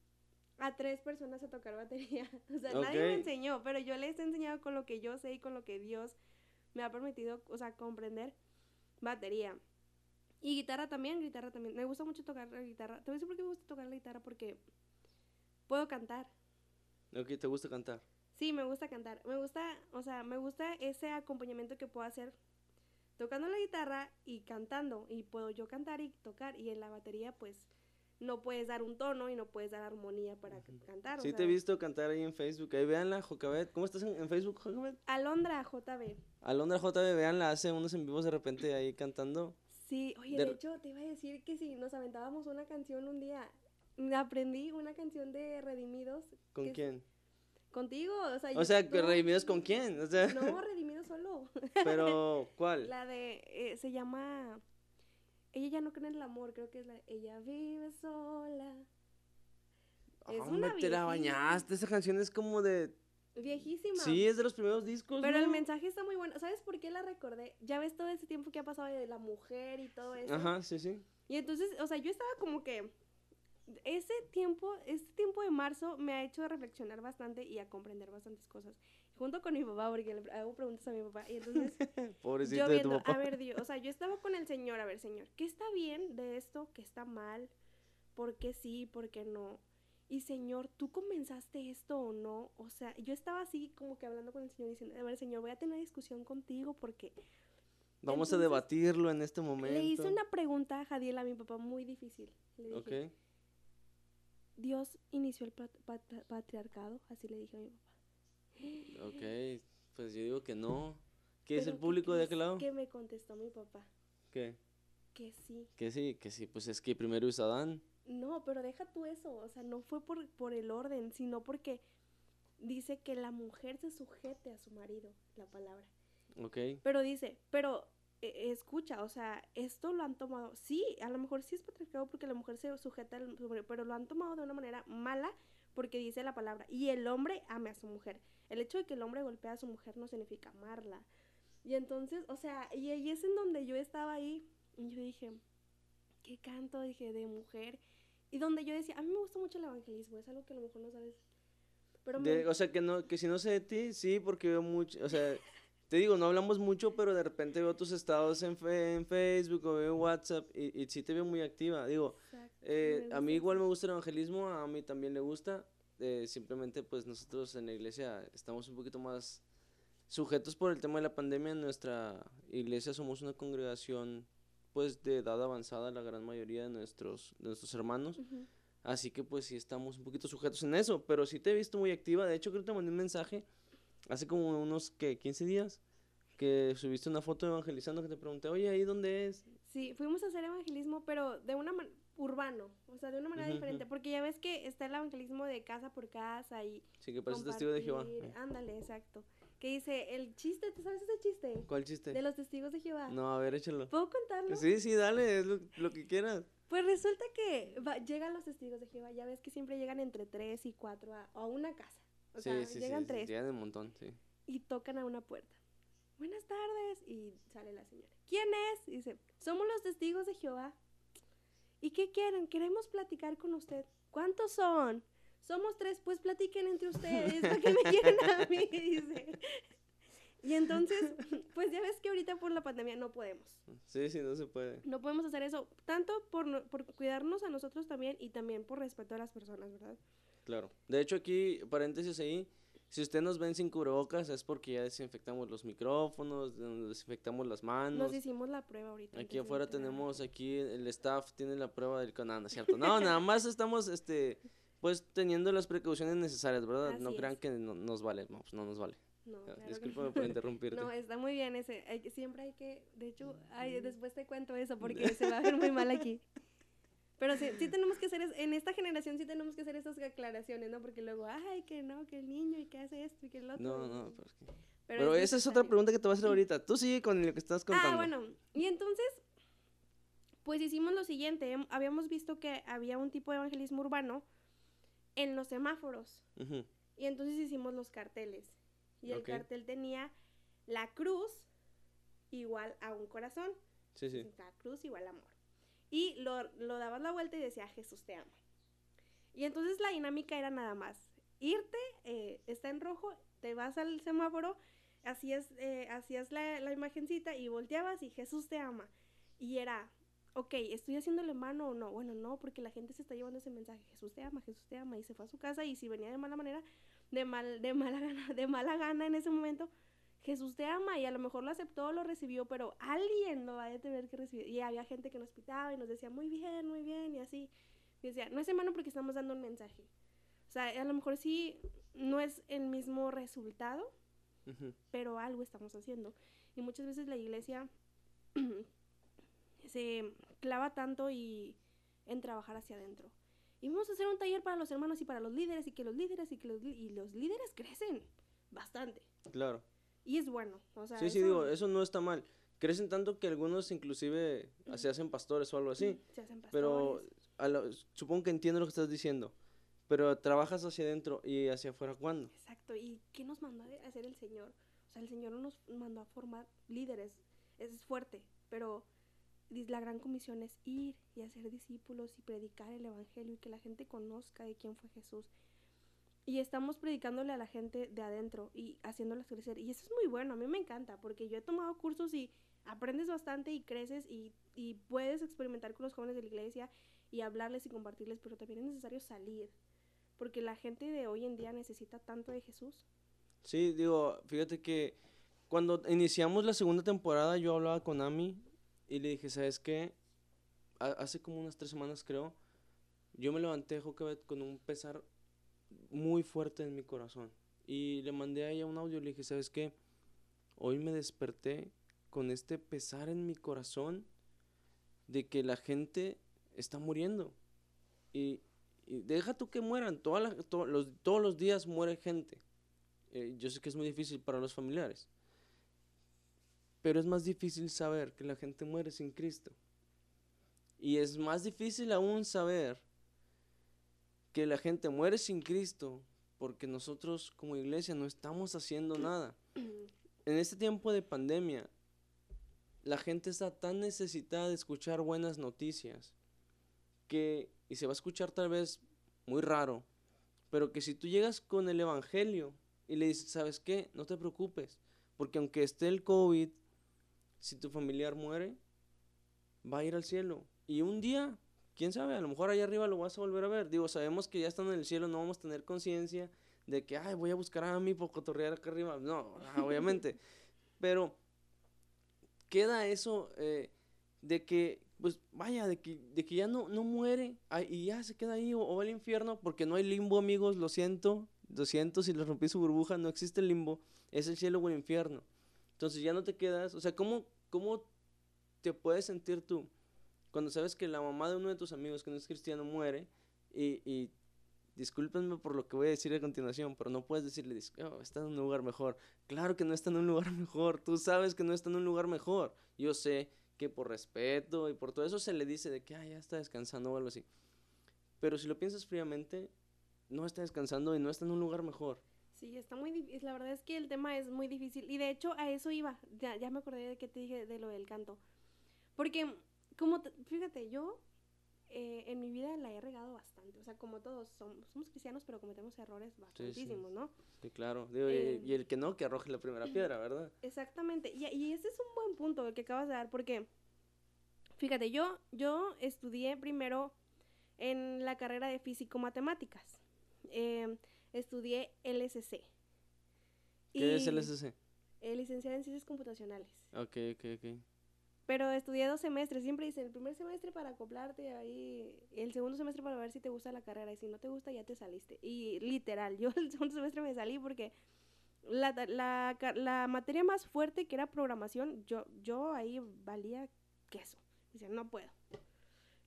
a tres personas a tocar batería. O sea, nadie me enseñó, pero yo les he enseñado con lo que yo sé y con lo que Dios me ha permitido, o sea, comprender batería. Y guitarra también, guitarra también. Me gusta mucho tocar la guitarra. Te voy a decir por qué me gusta tocar la guitarra, porque puedo cantar. Ok, ¿te gusta cantar? Sí, me gusta cantar. Me gusta, o sea, me gusta ese acompañamiento que puedo hacer tocando la guitarra y cantando. Y puedo yo cantar y tocar. Y en la batería, pues, no puedes dar un tono y no puedes dar armonía para cantar. Sí, te he visto cantar ahí en Facebook. Ahí véanla, Jocabet. ¿Cómo estás en, Facebook, Jocabet? Alondra JB. Alondra JB, véanla, hace unos en vivos de repente ahí cantando. Sí, oye, de... hecho, te iba a decir que si nos aventábamos una canción un día, aprendí una canción de Redimidos. ¿Con quién? Contigo, o sea... O sea, ¿Redimidos con quién? O sea... No, Redimidos solo. Pero, ¿cuál? La de, eh, se llama... Ella ya no cree en el amor, creo que es la... Ella vive sola. Es una te la bañaste, esa canción es como de... Viejísima. Sí, es de los primeros discos. Pero el mensaje está muy bueno. ¿Sabes por qué la recordé? Ya ves todo ese tiempo que ha pasado de la mujer y todo eso. Ajá, sí, sí. Y entonces, o sea, yo estaba como que ese tiempo, este tiempo de marzo me ha hecho reflexionar bastante y a comprender bastantes cosas. Junto con mi papá, porque le hago preguntas a mi papá. Y entonces, Pobrecito yo viendo, de tu papá. a ver, Dios, o sea, yo estaba con el Señor, a ver, Señor, ¿qué está bien de esto? ¿Qué está mal? ¿Por qué sí? ¿Por qué no? Y Señor, ¿tú comenzaste esto o no? O sea, yo estaba así como que hablando con el Señor diciendo, a ver, Señor, voy a tener discusión contigo porque... Vamos a debatirlo en este momento. Le hice una pregunta a Jadiel, a mi papá, muy difícil. Le dije. Dios inició el pat- pat- patriarcado, así le dije a mi papá. Ok, pues yo digo que no. ¿Qué es el público de crees aquel lado? Que me contestó mi papá, ¿Qué? que sí. Que sí, que sí, pues es que primero es Adán. No, pero deja tú eso, o sea, no fue por, por el orden, sino porque dice que la mujer se sujete a su marido, la palabra. Ok. Pero dice, pero eh, escucha, o sea, esto lo han tomado, sí, a lo mejor sí es patriarcado porque la mujer se sujeta al su marido, pero lo han tomado de una manera mala porque dice la palabra, y el hombre ame a su mujer. El hecho de que el hombre golpea a su mujer no significa amarla. Y entonces, o sea, y ahí es en donde yo estaba ahí, y yo dije, ¿qué canto? Dije, de mujer. Y donde yo decía, a mí me gusta mucho el evangelismo, es algo que a lo mejor no sabes. Pero me- De- o sea, que no, que si no sé de ti, sí, porque veo mucho, o sea, te digo, no hablamos mucho, pero de repente veo tus estados en, fe- en Facebook o veo WhatsApp y, y sí te veo muy activa. Digo, eh, me a mí igual me gusta el evangelismo, a mí también le gusta. eh, simplemente, pues nosotros en la iglesia estamos un poquito más sujetos por el tema de la pandemia. En nuestra iglesia somos una congregación, pues de edad avanzada, la gran mayoría de nuestros, de nuestros hermanos. Ujú. Así que pues sí estamos un poquito sujetos en eso, pero sí te he visto muy activa. De hecho, creo que te mandé un mensaje hace como unos que 15 días que subiste una foto evangelizando que te pregunté, oye, ¿ahí dónde es? Sí, fuimos a hacer evangelismo, pero de una manera urbano, o sea, de una manera Ujú, diferente, ujú. porque ya ves que está el evangelismo de casa por casa y Sí, que pareces testigo de Jehová. Eh, Ándale, exacto. Que dice, el chiste, ¿tú sabes ese chiste? ¿Cuál chiste? De los testigos de Jehová. No, a ver, échalo. ¿Puedo contarlo? Sí, sí, dale, es lo, lo que quieras. Pues resulta que va- llegan los testigos de Jehová, ya ves que siempre llegan entre tres y cuatro a, a una casa. O sí, sea, sí, llegan sí, tres llegan un montón, sí. y tocan a una puerta. Buenas tardes. Y sale la señora. ¿Quién es? Y dice, somos los testigos de Jehová. ¿Y qué quieren? Queremos platicar con usted. ¿Cuántos son? Somos tres, pues platiquen entre ustedes. ¿Para qué me quieren a mí? Dice. Y entonces, pues ya ves que ahorita por la pandemia no podemos. Sí, sí, no se puede. No podemos hacer eso, tanto por, no- por cuidarnos a nosotros también y también por respeto a las personas, ¿verdad? Claro. De hecho, aquí, paréntesis ahí, si usted nos ven sin cubrebocas es porque ya desinfectamos los micrófonos, nos desinfectamos las manos. Nos hicimos la prueba ahorita. Aquí afuera tenemos, aquí el staff tiene la prueba del canal, ¿no es cierto? No, nada más estamos, este, pues teniendo las precauciones necesarias, ¿verdad? no crean es. que no, nos vale, no, pues no nos vale. No, Ah, claro que Discúlpame no. por interrumpirte. No, está muy bien ese. hay siempre hay que, de hecho, ay, después te cuento eso porque se va a ver muy mal aquí. Pero sí, sí tenemos que hacer, es- en esta generación sí tenemos que hacer esas aclaraciones, ¿no? Porque luego, ay, que no, que el niño y que hace esto y que el otro. no, no, pero, es que- Pero, pero esa es otra pregunta que te voy a hacer ahorita. Tú sigue con lo que estás contando. Ah, bueno, y entonces, pues hicimos lo siguiente. Habíamos visto que había un tipo de evangelismo urbano en los semáforos. Y entonces hicimos los carteles. Y el cartel tenía la cruz igual a un corazón. Sí, sí. La cruz igual amor. Y lo, lo dabas la vuelta y decía, Jesús te ama. Y entonces la dinámica era nada más. Irte, eh, está en rojo, te vas al semáforo, hacías, eh, hacías la, la imagencita y volteabas y Jesús te ama. Y era, ok, ¿estoy haciéndole mano o no? Bueno, no, porque la gente se está llevando ese mensaje, Jesús te ama, Jesús te ama. Y se fue a su casa y si venía de mala manera, de, mal, de, mala, gana, de mala gana en ese momento, Jesús te ama y a lo mejor lo aceptó, lo recibió, pero alguien lo va a tener que recibir. Y había gente que nos pitaba y nos decía, muy bien, muy bien, y así. Y decía, no es en vano porque estamos dando un mensaje. O sea, a lo mejor sí no es el mismo resultado, pero algo estamos haciendo. Y muchas veces la iglesia se clava tanto y en trabajar hacia adentro. Y vamos a hacer un taller para los hermanos y para los líderes y que los líderes y que los, y los líderes crecen bastante. Claro. Y es bueno. O sea, Sí, sí, digo, eso no está mal. Crecen tanto que algunos inclusive se hacen pastores o algo así. se hacen Pero pastores. a lo- supongo que entiendo lo que estás diciendo. Pero trabajas hacia adentro y hacia afuera, ¿cuándo? Exacto. ¿Y qué nos mandó a hacer el Señor? O sea, el Señor no nos mandó a formar líderes. Es fuerte, pero la gran comisión es ir y hacer discípulos y predicar el Evangelio y que la gente conozca de quién fue Jesús. Y estamos predicándole a la gente de adentro y haciéndolas crecer. Y eso es muy bueno, a mí me encanta, porque yo he tomado cursos y aprendes bastante y creces y, y puedes experimentar con los jóvenes de la iglesia y hablarles y compartirles, pero también es necesario salir, porque la gente de hoy en día necesita tanto de Jesús. Sí, digo, fíjate que cuando iniciamos la segunda temporada yo hablaba con Ami y le dije, ¿sabes qué? Ha- hace como unas tres semanas creo, yo me levanté, Jocabet, con un pesar muy fuerte en mi corazón. Y le mandé a ella un audio, le dije, ¿sabes qué? Hoy me desperté con este pesar en mi corazón de que la gente está muriendo. Y, deja tú que mueran, toda los, todos los días muere gente. Eh, yo sé que es muy difícil para los familiares. Pero es más difícil saber que la gente muere sin Cristo. Y es más difícil aún saber que la gente muere sin Cristo porque nosotros como iglesia no estamos haciendo nada. En este tiempo de pandemia, la gente está tan necesitada de escuchar buenas noticias que, y se va a escuchar tal vez muy raro, pero que si tú llegas con el Evangelio y le dices, ¿sabes qué? No te preocupes, porque aunque esté el COVID, si tu familiar muere, va a ir al cielo. Y un día, quién sabe, a lo mejor allá arriba lo vas a volver a ver. Digo, sabemos que ya estando en el cielo no vamos a tener conciencia de que, ay, voy a buscar a mi por cotorrear acá arriba. No, ah, obviamente. Pero queda eso eh, de que, pues vaya, de que, de que ya no, no muere y ya se queda ahí o, o al infierno porque no hay limbo, amigos, lo siento, lo siento si les rompí su burbuja, no existe el limbo, es el cielo o el infierno. Entonces ya no te quedas, o sea, ¿cómo, cómo te puedes sentir tú cuando sabes que la mamá de uno de tus amigos que no es cristiano muere y, y discúlpenme por lo que voy a decir a continuación, pero no puedes decirle, "Oh, está en un lugar mejor. Claro que no está en un lugar mejor, tú sabes que no está en un lugar mejor. Yo sé que por respeto y por todo eso se le dice de que "Ah, ya está descansando o algo así. Pero si lo piensas fríamente, no está descansando y no está en un lugar mejor. Sí, está muy difícil. La verdad es que el tema es muy difícil. Y de hecho, a eso iba. Ya, ya me acordé de que te dije de lo del canto. Porque, como, te- fíjate, yo eh, en mi vida la he regado bastante. O sea, como todos somos, somos cristianos, pero cometemos errores bastantísimos, ¿no? Sí, claro. Digo, y- Eh, y, el que no, que arroje la primera piedra, ¿verdad? Exactamente. Y, y ese es un buen punto el que acabas de dar, porque, fíjate, yo, yo estudié primero en la carrera de físico-matemáticas. Eh, estudié LSC. ¿Qué es el Y- SC? eh, licenciada en Ciencias Computacionales. Ok, ok, ok. Pero estudié dos semestres. Siempre dicen el primer semestre para acoplarte ahí, el segundo semestre para ver si te gusta la carrera. Y si no te gusta, ya te saliste. Y literal, yo el segundo semestre me salí porque la, la, la materia más fuerte, que era programación, yo, yo ahí valía queso. Dice, no puedo.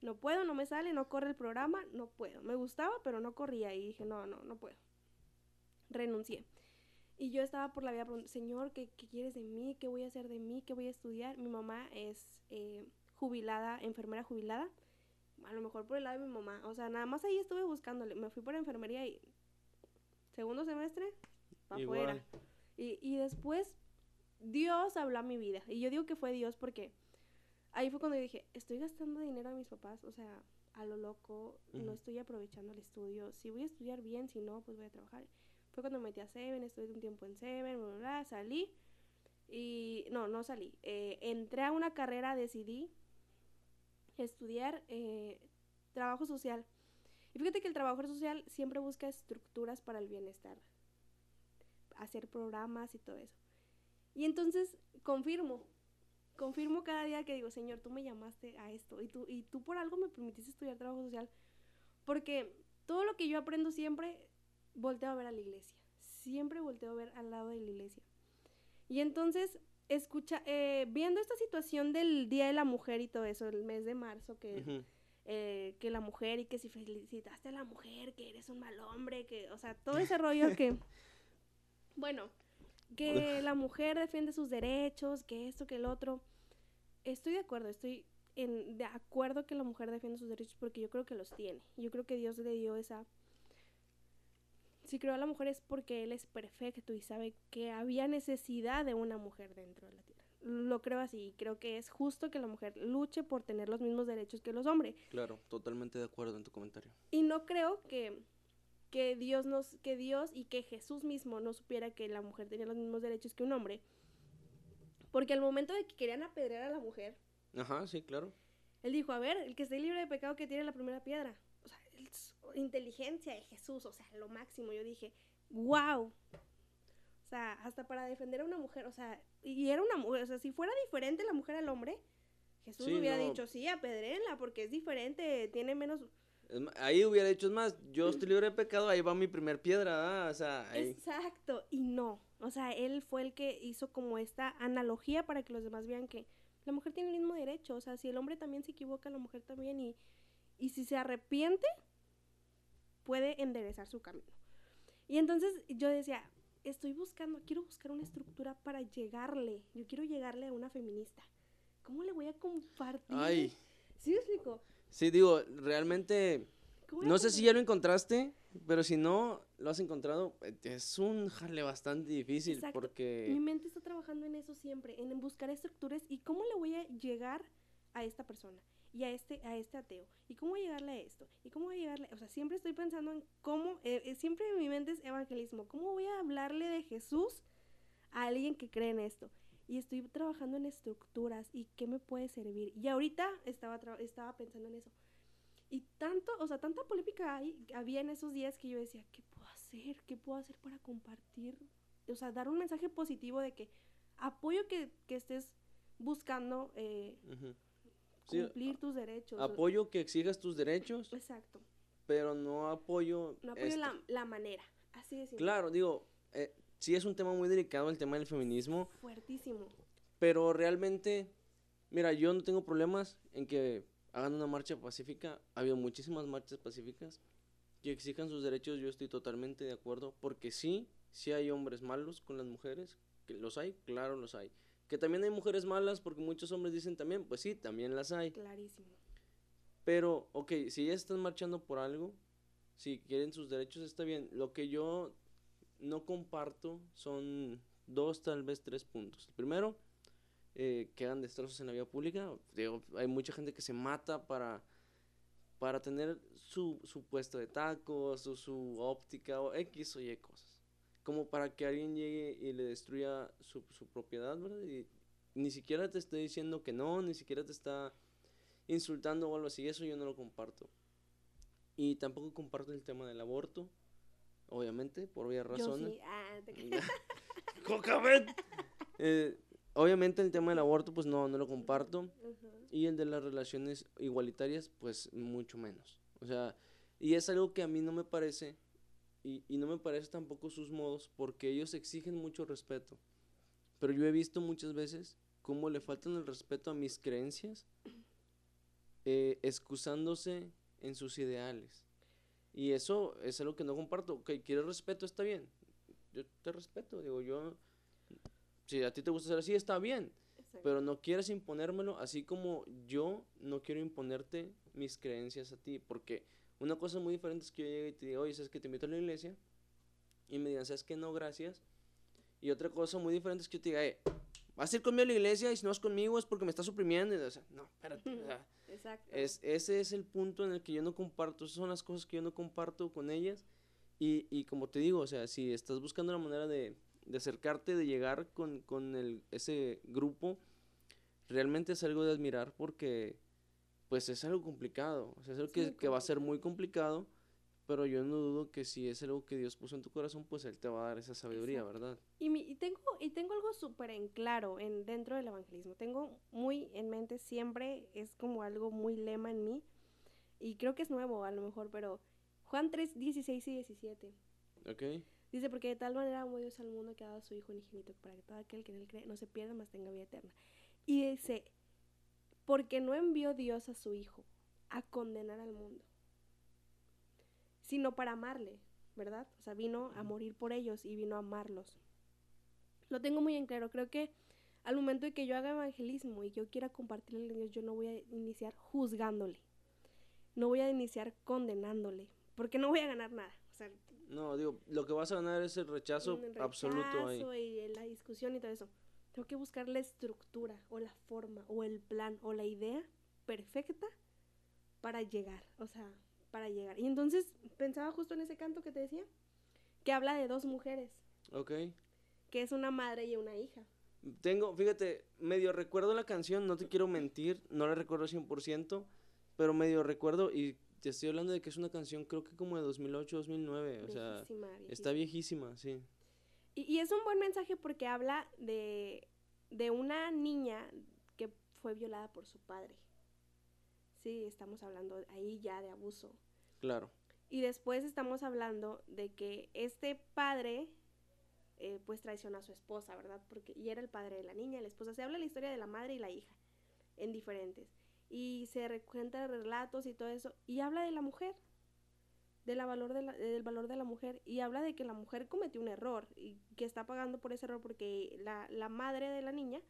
No puedo, no me sale, no corre el programa, no puedo. Me gustaba, pero no corría. Y dije, no, no, no puedo. Renuncié. Y yo estaba por la vida preguntando, Señor, ¿qué, qué quieres de mí? ¿Qué voy a hacer de mí? ¿Qué voy a estudiar? Mi mamá es eh, jubilada, enfermera jubilada. A lo mejor por el lado de mi mamá. O sea, nada más ahí estuve buscándole. Me fui por enfermería y segundo semestre, para afuera. Y, y después Dios habló a mi vida. Y yo digo que fue Dios porque ahí fue cuando yo dije, estoy gastando dinero a mis papás. O sea, a lo loco, no estoy aprovechando el estudio. Si voy a estudiar bien, si no, pues voy a trabajar. Fue cuando me metí a Seven, estuve un tiempo en Seven, bla, bla, bla, salí. Y no, no salí. Eh, entré a una carrera, decidí estudiar eh, trabajo social. Y fíjate que el trabajo social siempre busca estructuras para el bienestar, hacer programas y todo eso. Y entonces confirmo, confirmo cada día que digo, Señor, tú me llamaste a esto y tú, y tú por algo me permitiste estudiar trabajo social, Porque todo lo que yo aprendo siempre, volteo a ver a la iglesia. Siempre volteo a ver al lado de la iglesia. Y entonces, escucha, eh, viendo esta situación del Día de la Mujer y todo eso, el mes de marzo, que, eh, que la mujer y que si felicitaste a la mujer, que eres un mal hombre, que, o sea, todo ese rollo que, bueno, que la mujer defiende sus derechos, que esto, que el otro. Estoy de acuerdo, estoy en, de acuerdo que la mujer defiende sus derechos porque yo creo que los tiene. Yo creo que Dios le dio esa... Si creó a la mujer es porque Él es perfecto y sabe que había necesidad de una mujer dentro de la tierra. Lo creo así y creo que es justo que la mujer luche por tener los mismos derechos que los hombres. Claro, totalmente de acuerdo en tu comentario. Y no creo que, que Dios nos, que Dios y que Jesús mismo no supiera que la mujer tenía los mismos derechos que un hombre. Porque al momento de que querían apedrear a la mujer, Ajá, sí, claro. él dijo, a ver, el que esté libre de pecado que tiene la primera piedra. Inteligencia de Jesús, o sea, lo máximo. Yo dije, wow. O sea, hasta para defender a una mujer, o sea, y era una mujer, o sea, si fuera diferente la mujer al hombre, Jesús Sí, hubiera no. dicho, sí, apedréenla, porque es diferente, tiene menos... Ahí hubiera dicho, es más, yo estoy libre de pecado, ahí va mi primer piedra, ah, o sea, ahí. Exacto, y no. O sea, él fue el que hizo como esta analogía para que los demás vean que la mujer tiene el mismo derecho. O sea, si el hombre también se equivoca, la mujer también. Y, y si se arrepiente, puede enderezar su camino. Y entonces yo decía, estoy buscando, quiero buscar una estructura para llegarle. Yo quiero llegarle a una feminista. ¿Cómo le voy a compartir? Ay, ¿Sí me explico? sí, digo, realmente, ¿Cómo le no sé si ya lo encontraste, pero si no lo has encontrado, es un jale bastante difícil Exacto. porque... Mi mente está trabajando en eso siempre, en buscar estructuras y cómo le voy a llegar a esta persona y a este a este ateo y cómo llegarle a esto y cómo llegarle, o sea, siempre estoy pensando en cómo eh, eh, siempre en mi mente es evangelismo, cómo voy a hablarle de Jesús a alguien que cree en esto. Y estoy trabajando en estructuras y qué me puede servir. Y ahorita estaba estaba pensando en eso. Y tanto, o sea, tanta polémica hay, había en esos días que yo decía, ¿qué puedo hacer? ¿Qué puedo hacer para compartir? O sea, dar un mensaje positivo de que apoyo que, que estés buscando eh, cumplir tus derechos. Apoyo que exijas tus derechos, Exacto. pero no apoyo... No apoyo la, la manera. Así simple. Claro, digo, eh, sí es un tema muy delicado el tema del feminismo, Fuertísimo. pero realmente, mira, yo no tengo problemas en que hagan una marcha pacífica. Ha habido muchísimas marchas pacíficas que exijan sus derechos, yo estoy totalmente de acuerdo, porque sí, sí hay hombres malos con las mujeres, que los hay, claro los hay. Que también hay mujeres malas, porque muchos hombres dicen también, pues sí, también las hay. Clarísimo. Pero, ok, si ya están marchando por algo, si quieren sus derechos, está bien. Lo que yo no comparto son dos, tal vez tres puntos. El primero, eh, que hagan destrozos en la vía pública. Digo, hay mucha gente que se mata para, para tener su, su puesto de tacos o su óptica o X o Y cosas. Como para que alguien llegue y le destruya su, su propiedad, ¿verdad? Y ni siquiera te estoy diciendo que no, ni siquiera te está insultando o algo así, eso yo no lo comparto. Y tampoco comparto el tema del aborto, obviamente, por obvias razones. sí. Ah, te. ¡Cocabet! Eh, obviamente el tema del aborto, pues no, no lo comparto. Y el de las relaciones igualitarias, pues mucho menos. O sea, y es algo que a mí no me parece, y, y no me parece tampoco sus modos, porque ellos exigen mucho respeto. Pero yo he visto muchas veces cómo le faltan el respeto a mis creencias, eh, excusándose en sus ideales. Y eso es algo que no comparto. Ok, quieres respeto, está bien. Yo te respeto, digo, yo... Si a ti te gusta ser así, está bien Exacto. pero no quieres imponérmelo, así como yo no quiero imponerte mis creencias a ti, porque una cosa muy diferente es que yo llegue y te diga, oye, ¿sabes que te invito a la iglesia? Y me digan, ¿sabes que no? Gracias. Y otra cosa muy diferente es que yo te diga, eh, vas a ir conmigo a la iglesia y si no vas conmigo es porque me estás suprimiendo. Y, o sea, no, espérate. o sea, Exacto. es, ese es el punto en el que yo no comparto, esas son las cosas que yo no comparto con ellas. Y, y como te digo, o sea, si estás buscando una manera de, de acercarte, de llegar con, con el, ese grupo, realmente es algo de admirar porque pues es algo complicado, o sea, es algo que, que va a ser muy complicado, pero yo no dudo que si es algo que Dios puso en tu corazón, pues Él te va a dar esa sabiduría, Exacto. ¿verdad? Y, mi- y tengo, y tengo algo súper en claro en, dentro del evangelismo. Tengo muy en mente siempre, es como algo muy lema en mí, y creo que es nuevo a lo mejor, pero Juan 3, 16 y 17. Ok. Dice, porque de tal manera amó Dios al mundo que ha dado a su Hijo infinito para que todo aquel que en él cree no se pierda, mas tenga vida eterna. Y dice, porque no envió Dios a su Hijo a condenar al mundo, sino para amarle, ¿verdad? O sea, vino a morir por ellos y vino a amarlos. Lo tengo muy en claro, creo que al momento de que yo haga evangelismo y yo quiera compartirle a Dios, yo no voy a iniciar juzgándole, no voy a iniciar condenándole, porque no voy a ganar nada. O sea, No, digo, lo que vas a ganar es el rechazo, un absoluto ahí. rechazo y la discusión y todo eso. Tengo que buscar la estructura o la forma o el plan o la idea perfecta para llegar, o sea, para llegar. Y entonces pensaba justo en ese canto que te decía, que habla de dos mujeres, Ok. que es una madre y una hija. Tengo, fíjate, medio recuerdo la canción, no te quiero mentir, no la recuerdo 100%, pero medio recuerdo y te estoy hablando de que es una canción creo que como de 2008, 2009, o sea, Viejísima, está viejísima. viejísima, sí. Y, y es un buen mensaje porque habla de, de una niña que fue violada por su padre. Sí, estamos hablando ahí ya de abuso. Claro. Y después estamos hablando de que este padre eh, pues traicionó a su esposa, ¿verdad? Porque, y era el padre de la niña, la esposa. Se habla la historia de la madre y la hija en diferentes. Y se cuenta relatos y todo eso. Y habla de la mujer, de la valor de la- del valor de la mujer. Y habla de que la mujer cometió un error y que está pagando por ese error porque la, la madre de la niña,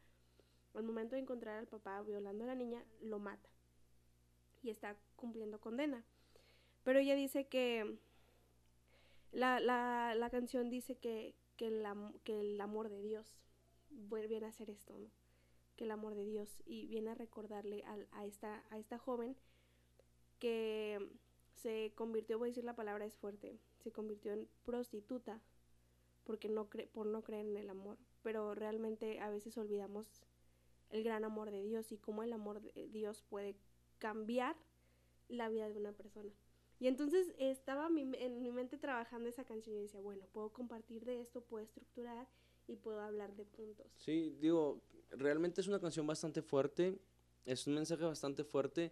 al momento de encontrar al papá violando a la niña, lo mata. Y está cumpliendo condena. Pero ella dice que la, la, la canción dice que, que, el, am- que el amor de Dios viene a hacer esto, ¿no? Que el amor de Dios y viene a recordarle al- a, esta, a esta joven que se convirtió, voy a decir la palabra es fuerte, se convirtió en prostituta porque no cre- por no creer en el amor. Pero realmente a veces olvidamos el gran amor de Dios y cómo el amor de Dios puede cambiar la vida de una persona. Y entonces estaba mi- en mi mente trabajando esa canción y decía, bueno, puedo compartir de esto, puedo estructurar y puedo hablar de puntos. Sí, digo, realmente es una canción bastante fuerte, es un mensaje bastante fuerte.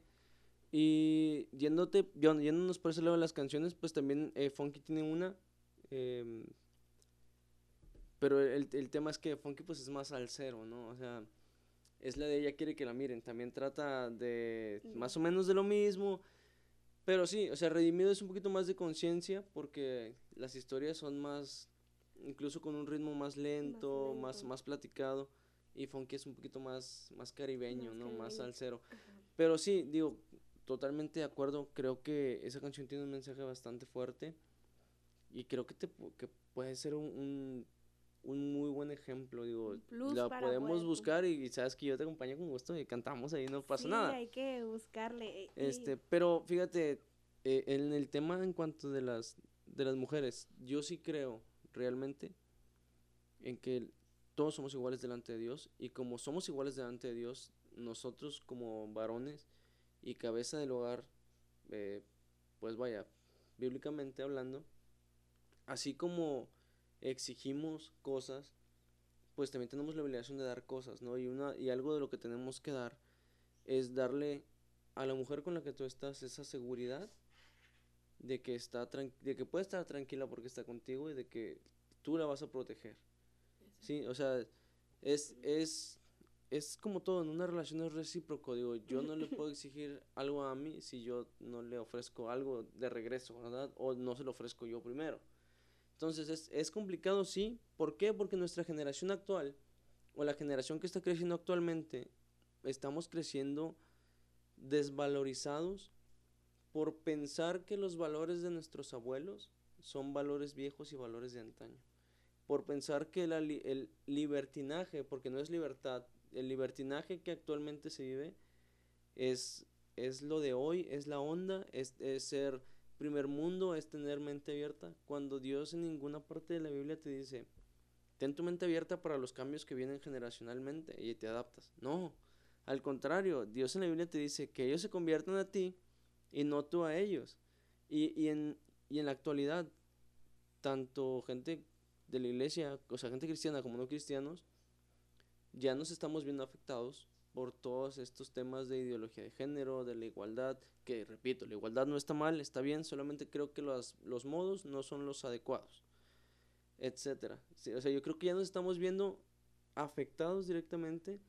Y yéndote, yéndonos por ese lado de las canciones, pues también eh, Funky tiene una. em, pero el, el tema es que Funky pues es más salsero, ¿no? O sea, es la de ella quiere que la miren. También trata de más o menos de lo mismo. Pero sí, o sea, Redimido es un poquito más de conciencia porque las historias son más, incluso con un ritmo más lento, más, lento. más, platicado. Y Funky es un poquito más, más caribeño, Más ¿no? Más caribeño. salsero. Ajá. Pero sí, digo, totalmente de acuerdo. Creo que esa canción tiene un mensaje bastante fuerte. Y creo que, te, que puede ser un, un, un muy buen ejemplo. Digo, la podemos poder- buscar y, y sabes que yo te acompaño con gusto y cantamos ahí, no pasa Sí, nada. hay que buscarle. eh, Este, pero fíjate, eh, en el tema en cuanto de las, de las mujeres, yo sí creo realmente en que todos somos iguales delante de Dios y como somos iguales delante de Dios, nosotros como varones y cabeza del hogar, eh, pues vaya, bíblicamente hablando, así como exigimos cosas, pues también tenemos la obligación de dar cosas, ¿no? Y, una, y algo de lo que tenemos que dar es darle a la mujer con la que tú estás esa seguridad de que está tran- de que puede estar tranquila porque está contigo y de que tú la vas a proteger. Sí, o sea, es es es como todo, en una relación es recíproco, digo, yo no le puedo exigir algo a mí si yo no le ofrezco algo de regreso, ¿verdad? O no se lo ofrezco yo primero. Entonces es, es complicado, sí. ¿Por qué? Porque nuestra generación actual, o la generación que está creciendo actualmente, estamos creciendo desvalorizados por pensar que los valores de nuestros abuelos son valores viejos y valores de antaño. Por pensar que la el libertinaje, porque no es libertad, el libertinaje que actualmente se vive es, es lo de hoy, es la onda, es, es ser primer mundo, es tener mente abierta, cuando Dios en ninguna parte de la Biblia te dice, ten tu mente abierta para los cambios que vienen generacionalmente y te adaptas. No, al contrario, Dios en la Biblia te dice que ellos se conviertan a ti y no tú a ellos. Y, y, en, y en la actualidad, tanto gente de la iglesia, o sea, gente cristiana como no cristianos, ya nos estamos viendo afectados por todos estos temas de ideología de género, de la igualdad, que repito, la igualdad no está mal, está bien, solamente creo que los, los modos no son los adecuados, etcétera. o sea, yo creo que ya nos estamos viendo afectados directamente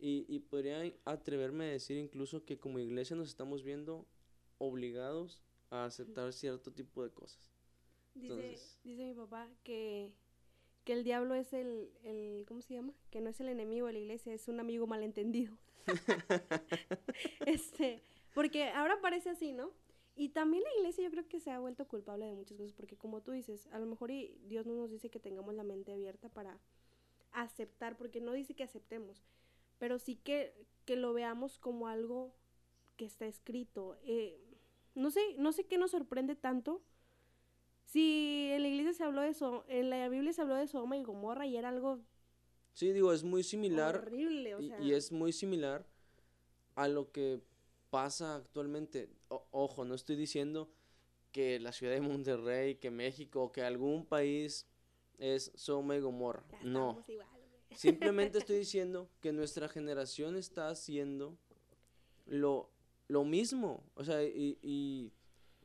y, y podría atreverme a decir incluso que como iglesia nos estamos viendo obligados a aceptar cierto tipo de cosas. Dice, dice mi papá que, que el diablo es el, el, ¿cómo se llama? Que no es el enemigo de la iglesia, es un amigo malentendido. este, porque ahora parece así, ¿no? Y también la iglesia yo creo que se ha vuelto culpable de muchas cosas, porque como tú dices, a lo mejor Dios no nos dice que tengamos la mente abierta para aceptar, porque no dice que aceptemos, pero sí que, que lo veamos como algo que está escrito. Eh, no sé, no sé qué nos sorprende tanto. Si en la iglesia se habló de eso, en la Biblia se habló de Sodoma y Gomorra y era algo Sí, digo, es muy similar. Horrible, o sea. y, es muy similar a lo que pasa actualmente. ojo, no estoy diciendo que la ciudad de Monterrey, que México, que algún país es Sodoma y Gomorra. no. Simplemente estoy diciendo que nuestra generación está haciendo lo, lo mismo. O sea, y, y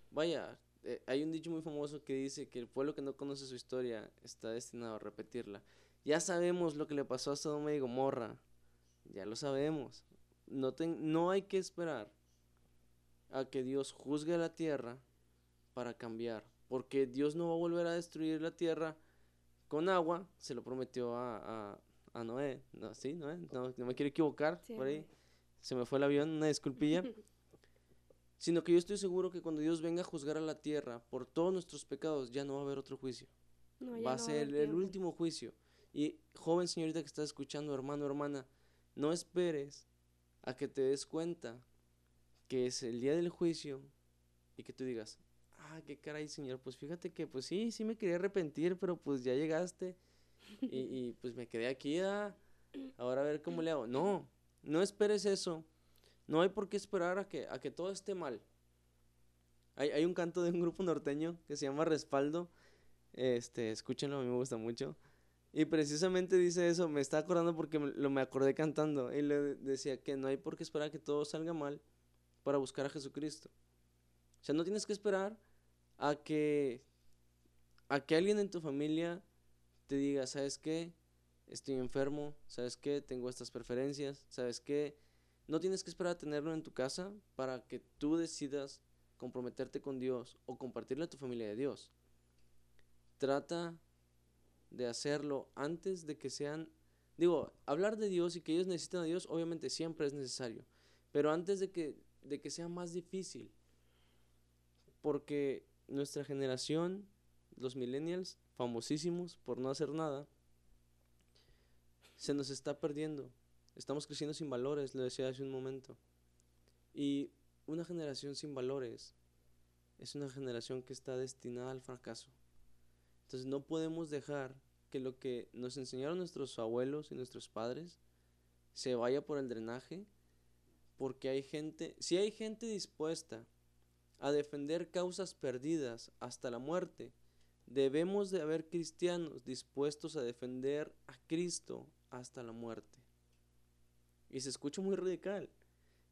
vaya, eh, hay un dicho muy famoso que dice que el pueblo que no conoce su historia está destinado a repetirla. Ya sabemos lo que le pasó a Sodoma y Gomorra. Ya lo sabemos. No, no hay que esperar a que Dios juzgue la tierra para cambiar. Porque Dios no va a volver a destruir la tierra con agua. Se lo prometió a, a, Noé. No, sí, Noé. No, me quiero equivocar. por ahí. Se me fue el avión, una disculpilla. sino que yo estoy seguro que cuando Dios venga a juzgar a la tierra por todos nuestros pecados, ya no va a haber otro juicio. va a ser el último juicio. Y joven señorita que estás escuchando, hermano, hermana, no esperes a que te des cuenta que es el día del juicio y que tú digas, ah, qué caray, señor, pues fíjate que pues sí, sí me quería arrepentir, pero pues ya llegaste y, pues me quedé aquí, ah, ahora a ver cómo le hago. No, no esperes eso no hay por qué esperar a que, a que todo esté mal. Hay, hay un canto de un grupo norteño que se llama Respaldo. Este, escúchenlo, a mí me gusta mucho. Y precisamente dice eso, me está acordando porque lo me acordé cantando. Y le decía que no hay por qué esperar a que todo salga mal para buscar a Jesucristo. O sea, no tienes que esperar a que, a que alguien en tu familia te diga, ¿sabes qué? Estoy enfermo, ¿sabes qué? Tengo estas preferencias, ¿sabes qué? No tienes que esperar a tenerlo en tu casa para que tú decidas comprometerte con Dios o compartirle a tu familia de Dios. Trata de hacerlo antes de que sean... Digo, hablar de Dios y que ellos necesitan a Dios obviamente siempre es necesario, pero antes de que, de que sea más difícil. Porque nuestra generación, los millennials, famosísimos por no hacer nada, se nos está perdiendo Estamos creciendo sin valores, lo decía hace un momento. Y una generación sin valores es una generación que está destinada al fracaso. Entonces no podemos dejar que lo que nos enseñaron nuestros abuelos y nuestros padres se vaya por el drenaje, porque hay gente, si hay gente dispuesta a defender causas perdidas hasta la muerte, debemos de haber cristianos dispuestos a defender a Cristo hasta la muerte. Y se escucha muy radical.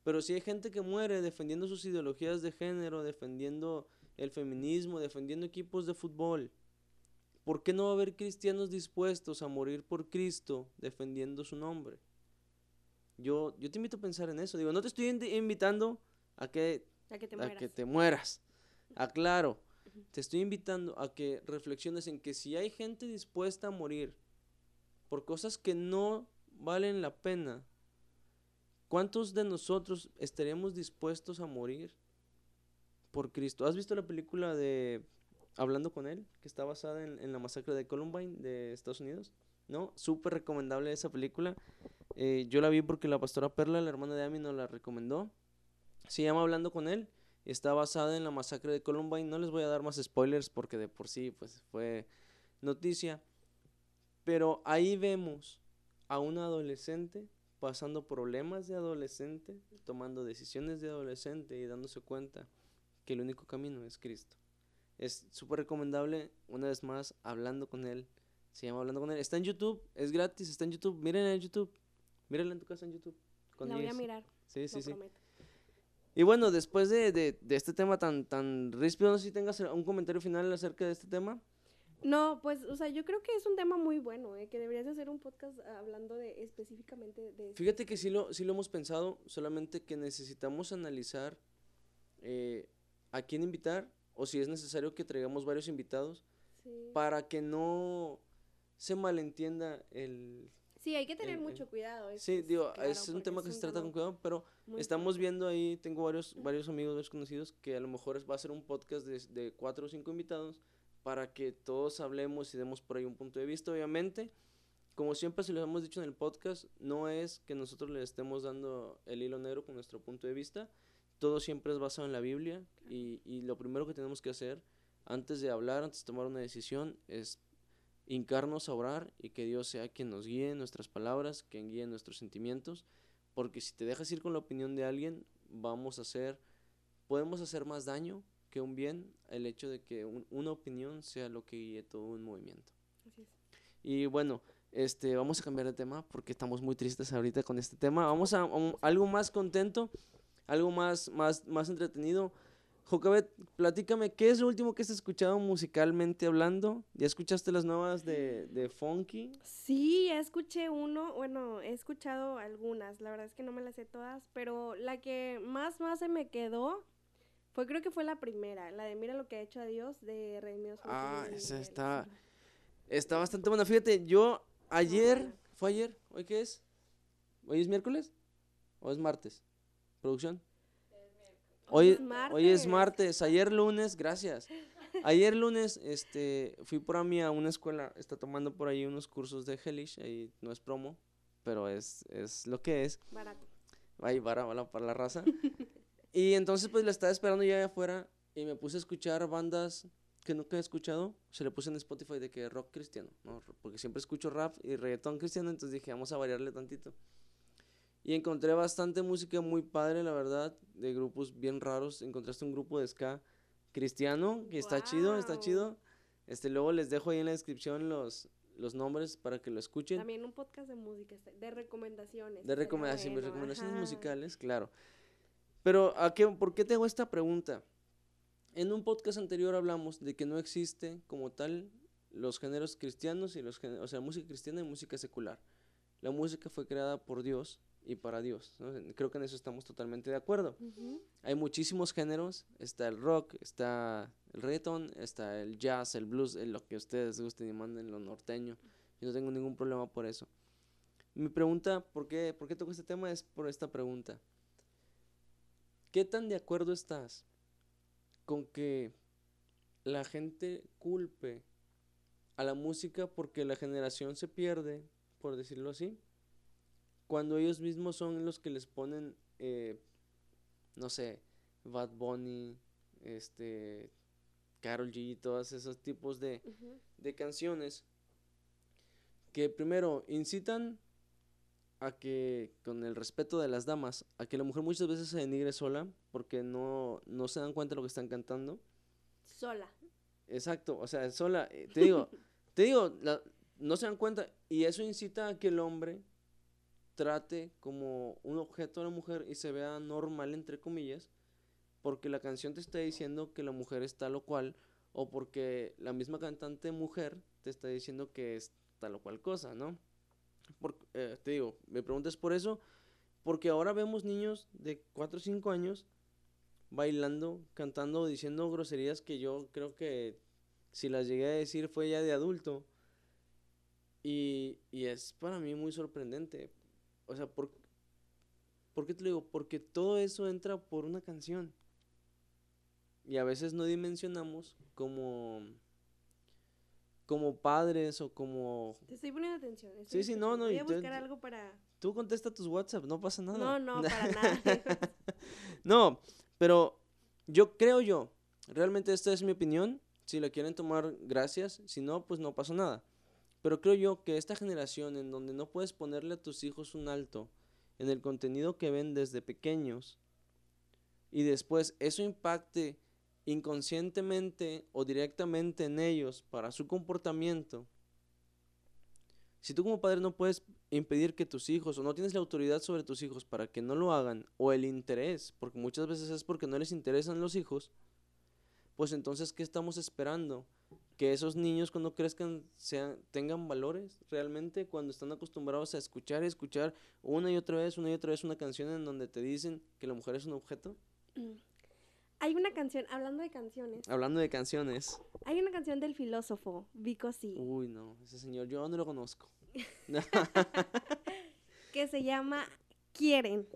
Pero si hay gente que muere defendiendo sus ideologías de género, defendiendo el feminismo, defendiendo equipos de fútbol, ¿por qué no va a haber cristianos dispuestos a morir por Cristo defendiendo su nombre? Yo, yo te invito a pensar en eso. Digo, no te estoy invitando a que, a que, te, mueras. que te mueras. Aclaro. Te estoy invitando a que reflexiones en que si hay gente dispuesta a morir por cosas que no valen la pena, ¿Cuántos de nosotros estaríamos dispuestos a morir por Cristo? ¿Has visto la película de Hablando con Él, que está basada en, la masacre de Columbine de Estados Unidos? ¿No? Súper recomendable esa película. Eh, yo la vi porque la pastora Perla, la hermana de Amy, nos la recomendó. Se llama Hablando con Él. Está basada en la masacre de Columbine. No les voy a dar más spoilers porque de por sí pues, fue noticia. Pero ahí vemos a una adolescente pasando problemas de adolescente, tomando decisiones de adolescente y dándose cuenta que el único camino es Cristo. Es súper recomendable, una vez más, hablando con Él. Se llama Hablando con Él. Está en YouTube, es gratis, está en YouTube. Miren en YouTube. Mírenla en tu casa en YouTube. La voy a mirar, Sí, sí, sí. prometo. Y bueno, después de, de, de este tema tan, tan ríspido, no sé si tengas un comentario final acerca de este tema. No, pues, o sea, yo creo que es un tema muy bueno, ¿eh? que deberías de hacer un podcast hablando de específicamente de. Fíjate que sí lo, sí lo hemos pensado, solamente que necesitamos analizar eh, a quién invitar o si es necesario que traigamos varios invitados Sí. para que no se malentienda el... Sí, hay que tener el- mucho el- cuidado. Sí, es digo, claro, es un tema que se trata con cuidado, pero estamos viendo ahí, tengo varios, varios amigos, varios conocidos, que a lo mejor va a ser un podcast de, de cuatro o cinco invitados para que todos hablemos y demos por ahí un punto de vista. Obviamente, como siempre se lo hemos dicho en el podcast, no es que nosotros le estemos dando el hilo negro con nuestro punto de vista. Todo siempre es basado en la Biblia y, y lo primero que tenemos que hacer antes de hablar, antes de tomar una decisión, es hincarnos a orar y que Dios sea quien nos guíe en nuestras palabras, quien guíe nuestros sentimientos, porque si te dejas ir con la opinión de alguien, vamos a hacer, podemos hacer más daño que un bien el hecho de que un- una opinión sea lo que guíe todo un movimiento. Así es. Y bueno, este, vamos a cambiar de tema porque estamos muy tristes ahorita con este tema. Vamos a, algo más contento, algo más, más, más entretenido. Jocabet, platícame, ¿qué es lo último que has escuchado musicalmente hablando? ¿Ya escuchaste las nuevas de, de Funky? Sí, ya escuché uno, bueno, he escuchado algunas, la verdad es que no me las sé todas, pero la que más, más se me quedó fue, creo que fue la primera, la de Mira lo que ha hecho a Dios de Redimidos. Ah, esa está-. Está bastante buena. Fíjate, yo ayer. ¿fue ayer? ¿Hoy qué es? ¿Hoy es miércoles? ¿O es martes? ¿Producción? Hoy Hoy, es hoy es martes. martes, ayer lunes, gracias. Ayer lunes, este, fui por a mí a una escuela, está tomando por ahí unos cursos de Hellish, ahí no es promo, pero es, es lo que es, Barato. ahí para, para la raza. y entonces pues la estaba esperando ya afuera y me puse a escuchar bandas que nunca he escuchado, se le puse en Spotify de que rock cristiano, ¿no? porque siempre escucho rap y reggaetón cristiano, entonces dije, vamos a variarle tantito. Y encontré bastante música muy padre, la verdad, de grupos bien raros. Encontraste un grupo de ska cristiano que está chido, está chido. Este, luego les dejo ahí en la descripción los, los nombres para que lo escuchen. También un podcast de música, está- de recomendaciones. De recomendaciones, bueno, recomendaciones ajá. musicales, claro. Pero, ¿a qué, ¿por qué te hago esta pregunta? En un podcast anterior hablamos de que no existe como tal los géneros cristianos y los o sea, música cristiana y música secular. La música fue creada por Dios y para Dios. ¿no? Creo que en eso estamos totalmente de acuerdo. Hay muchísimos géneros, está el rock, está el reggaeton, está el jazz, el blues, el- lo que ustedes gusten y manden, lo norteño. Yo no tengo ningún problema por eso. Mi pregunta, ¿por qué, ¿por qué toco este tema? Es por esta pregunta. ¿Qué tan de acuerdo estás con que la gente culpe a la música porque la generación se pierde, por decirlo así, cuando ellos mismos son los que les ponen, eh, no sé, Bad Bunny, este, Carol G, todos esos tipos de, de canciones que primero incitan a que, con el respeto de las damas, a que la mujer muchas veces se denigre sola porque no, no se dan cuenta de lo que están cantando. Sola. Exacto, o sea, sola, eh, te digo, te digo, la- no se dan cuenta y eso incita a que el hombre trate como un objeto a la mujer y se vea normal, entre comillas, porque la canción te está diciendo que la mujer es tal o cual, o porque la misma cantante mujer te está diciendo que es tal o cual cosa, ¿no? Por- eh, te digo, me preguntas por eso, porque ahora vemos niños de 4 o 5 años bailando, cantando, diciendo groserías que yo creo que si las llegué a decir fue ya de adulto. Y, y es para mí muy sorprendente. O sea, ¿por, ¿por qué te lo digo? Porque todo eso entra por una canción. Y a veces no dimensionamos como, como padres o como... Te estoy poniendo atención. estoy Sí, sí, no, no, Voy a buscar algo para... Tú contesta tus WhatsApp, no pasa nada. No, no, para nada. No, pero yo creo yo, realmente esta es mi opinión, si la quieren tomar, gracias, si no, pues no pasa nada. Pero creo yo que esta generación en donde no puedes ponerle a tus hijos un alto en el contenido que ven desde pequeños y después eso impacte inconscientemente o directamente en ellos para su comportamiento, Si tú como padre no puedes impedir que tus hijos, o no tienes la autoridad sobre tus hijos para que no lo hagan, o el interés, porque muchas veces es porque no les interesan los hijos, pues entonces, ¿qué estamos esperando? Que esos niños cuando crezcan sean, tengan valores realmente, cuando están acostumbrados a escuchar escuchar una y otra vez, una y otra vez una canción en donde te dicen que la mujer es un objeto. Mm. Hay una canción, hablando de canciones. Hablando de canciones. Hay una canción del filósofo, Vico sí. Uy, no, ese señor, yo no lo conozco. que se llama Quieren.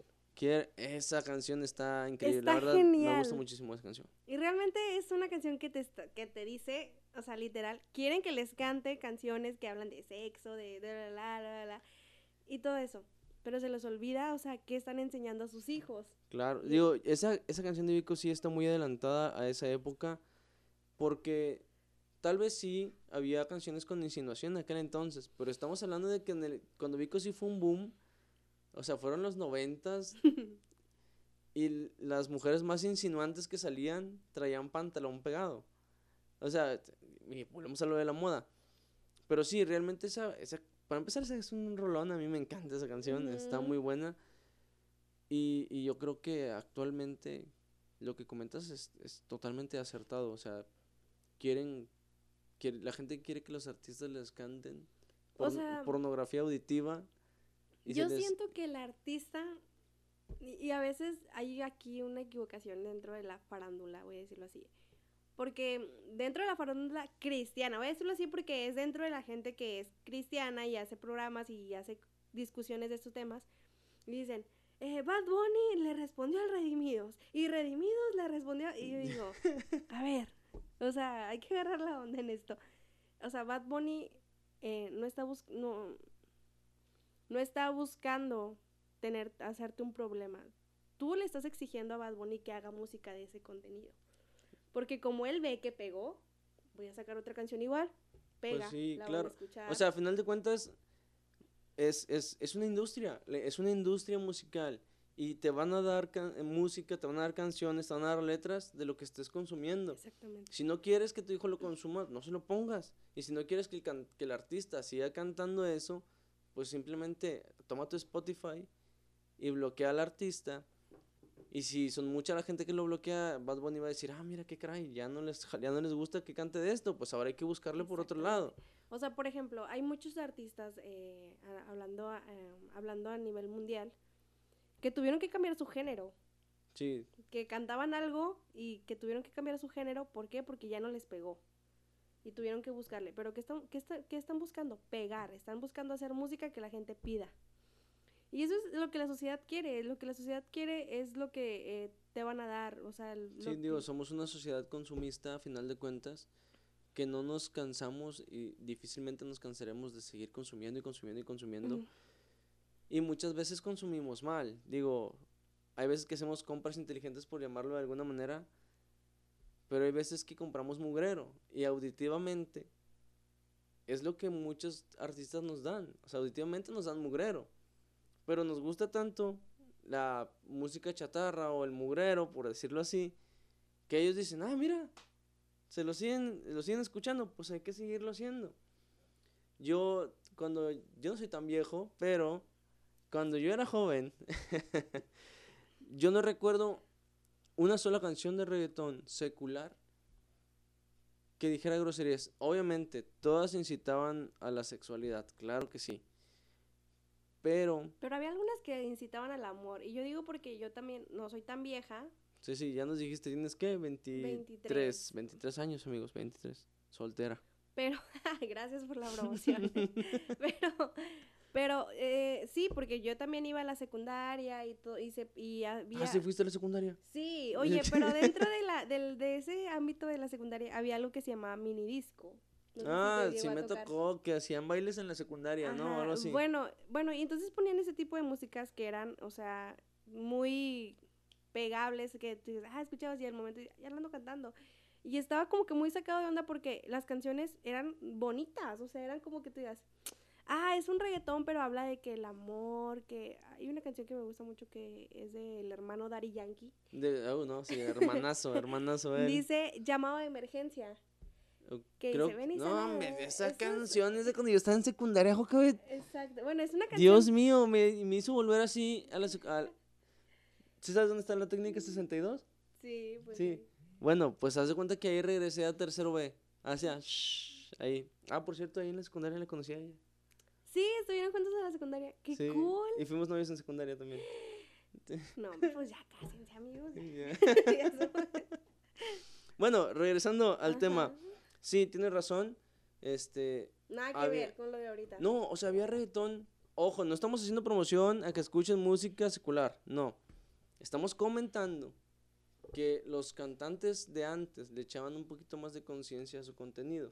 esa canción está increíble, está la verdad genial. me gusta muchísimo esa canción. Y realmente es una canción que te, que te dice, o sea, literal, quieren que les cante canciones que hablan de sexo, de, de la, la, la, la, y todo eso. Pero se les olvida, o sea, qué están enseñando a sus hijos. Claro, digo, esa, esa canción de Vico sí está muy adelantada a esa época porque tal vez sí había canciones con insinuación en aquel entonces, pero estamos hablando de que en el- cuando Vico sí fue un boom, o sea, fueron los noventas y las mujeres más insinuantes que salían traían pantalón pegado. O sea, y volvemos a lo de la moda. Pero sí, realmente esa, esa para empezar, es un rolón, a mí me encanta esa canción, está muy buena. Y, y yo creo que actualmente lo que comentas es, es totalmente acertado. O sea, quieren, quiere- la gente quiere que los artistas les canten O porn- sea, pornografía auditiva. y Yo les- siento que el artista, y, y a veces hay aquí una equivocación dentro de la farándula, voy a decirlo así. Porque dentro de la farándula cristiana, voy a decirlo así porque es dentro de la gente que es cristiana y hace programas y hace discusiones de estos temas, y dicen, eh, Bad Bunny le respondió al Redimidos y Redimidos le respondió, y yo digo, a ver, o sea, hay que agarrar la onda en esto. O sea, Bad Bunny eh, no está bus no, no está buscando tener, hacerte un problema. Tú le estás exigiendo a Bad Bunny que haga música de ese contenido. Porque como él ve que pegó, voy a sacar otra canción igual, pega, Pues sí, la claro. escuchar. O sea, a final de cuentas, es, es, es una industria, es una industria musical. Y te van a dar eh, música, te van a dar canciones, te van a dar letras de lo que estés consumiendo. Exactamente. Si no quieres que tu hijo lo consuma, no se lo pongas. Y si no quieres que el, can- que el artista siga cantando eso, pues simplemente toma tu Spotify y bloquea al artista. Y si son mucha la gente que lo bloquea, Bad Bunny va a decir, ah, mira qué caray, ya no les, ya no les gusta que cante de esto, pues ahora hay que buscarle por otro lado. O sea, por ejemplo, hay muchos artistas eh, hablando, a, eh, hablando a nivel mundial que tuvieron que cambiar su género. Sí, que cantaban algo y que tuvieron que cambiar su género. ¿Por qué? Porque ya no les pegó. Y tuvieron que buscarle. Pero ¿qué están, qué está- qué están buscando? Pegar. Están buscando hacer música que la gente pida. Y eso es lo que la sociedad quiere. Lo que la sociedad quiere es lo que eh, te van a dar. O sea, sí, digo, que- somos una sociedad consumista a final de cuentas que no nos cansamos y difícilmente nos cansaremos de seguir consumiendo y consumiendo y consumiendo. Y muchas veces consumimos mal. Digo, hay veces que hacemos compras inteligentes por llamarlo de alguna manera, pero hay veces que compramos mugrero y auditivamente es lo que muchos artistas nos dan. O sea, auditivamente nos dan mugrero, pero nos gusta tanto la música chatarra o el mugrero, por decirlo así, que ellos dicen, ah, mira, se lo siguen, lo siguen escuchando, pues hay que seguirlo haciendo. Yo, cuando, yo no soy tan viejo, pero cuando yo era joven, yo no recuerdo una sola canción de reggaetón secular que dijera groserías. Obviamente, todas incitaban a la sexualidad, claro que sí. Pero, Pero había algunas que incitaban al amor. Y yo digo porque yo también no soy tan vieja. sí, sí, ya nos dijiste, ¿tienes qué? 23, 23. 23 años, amigos, 23. Soltera. Pero, gracias por la promoción. pero, pero eh, sí, porque yo también iba a la secundaria y todo, y, se, y había... Ah, sí, fuiste a la secundaria. Sí, oye, pero dentro de, la, del, de ese ámbito de la secundaria había algo que se llamaba mini disco. No ah, sí me tocar. tocó que hacían bailes en la secundaria, ¿no? Ajá, Algo así. Bueno, bueno, y entonces ponían ese tipo de músicas que eran, o sea, muy pegables, que tú dices, ah, escuchabas y al momento, ya lo ando cantando. Y estaba como que muy sacado de onda porque las canciones eran bonitas, o sea, eran como que tú digas, ah, es un reggaetón, pero habla de que el amor, que hay una canción que me gusta mucho que es del hermano Daddy Yankee. De, oh, no, sí, hermanazo, hermanazo él. Dice llamado de emergencia. Que Creo, dice, ven y no, sana". hombre, esa canción es de cuando yo estaba en secundaria, Jocabet. Exacto. Bueno, es una canción. Dios mío, me, me hizo volver así a la... a- ¿Sí sabes dónde está la técnica 62? Sí, pues Sí. sí. Bueno, pues haz de cuenta que ahí regresé a tercero B. Hacia... shh, ahí. Ah, por cierto, ahí en la secundaria la conocí a ella. Sí, estuvieron juntos en la secundaria. ¡Qué Sí, cool! Y fuimos novios en secundaria también. No, pues ya cásense, amigos. Somos- bueno, regresando al tema. Sí, tienes razón. Este... Nada que Había- ver con lo de ahorita. No, o sea, había reggaetón. Ojo, no estamos haciendo promoción a que escuchen música secular. No. Estamos comentando que los cantantes de antes le echaban un poquito más de conciencia a su contenido.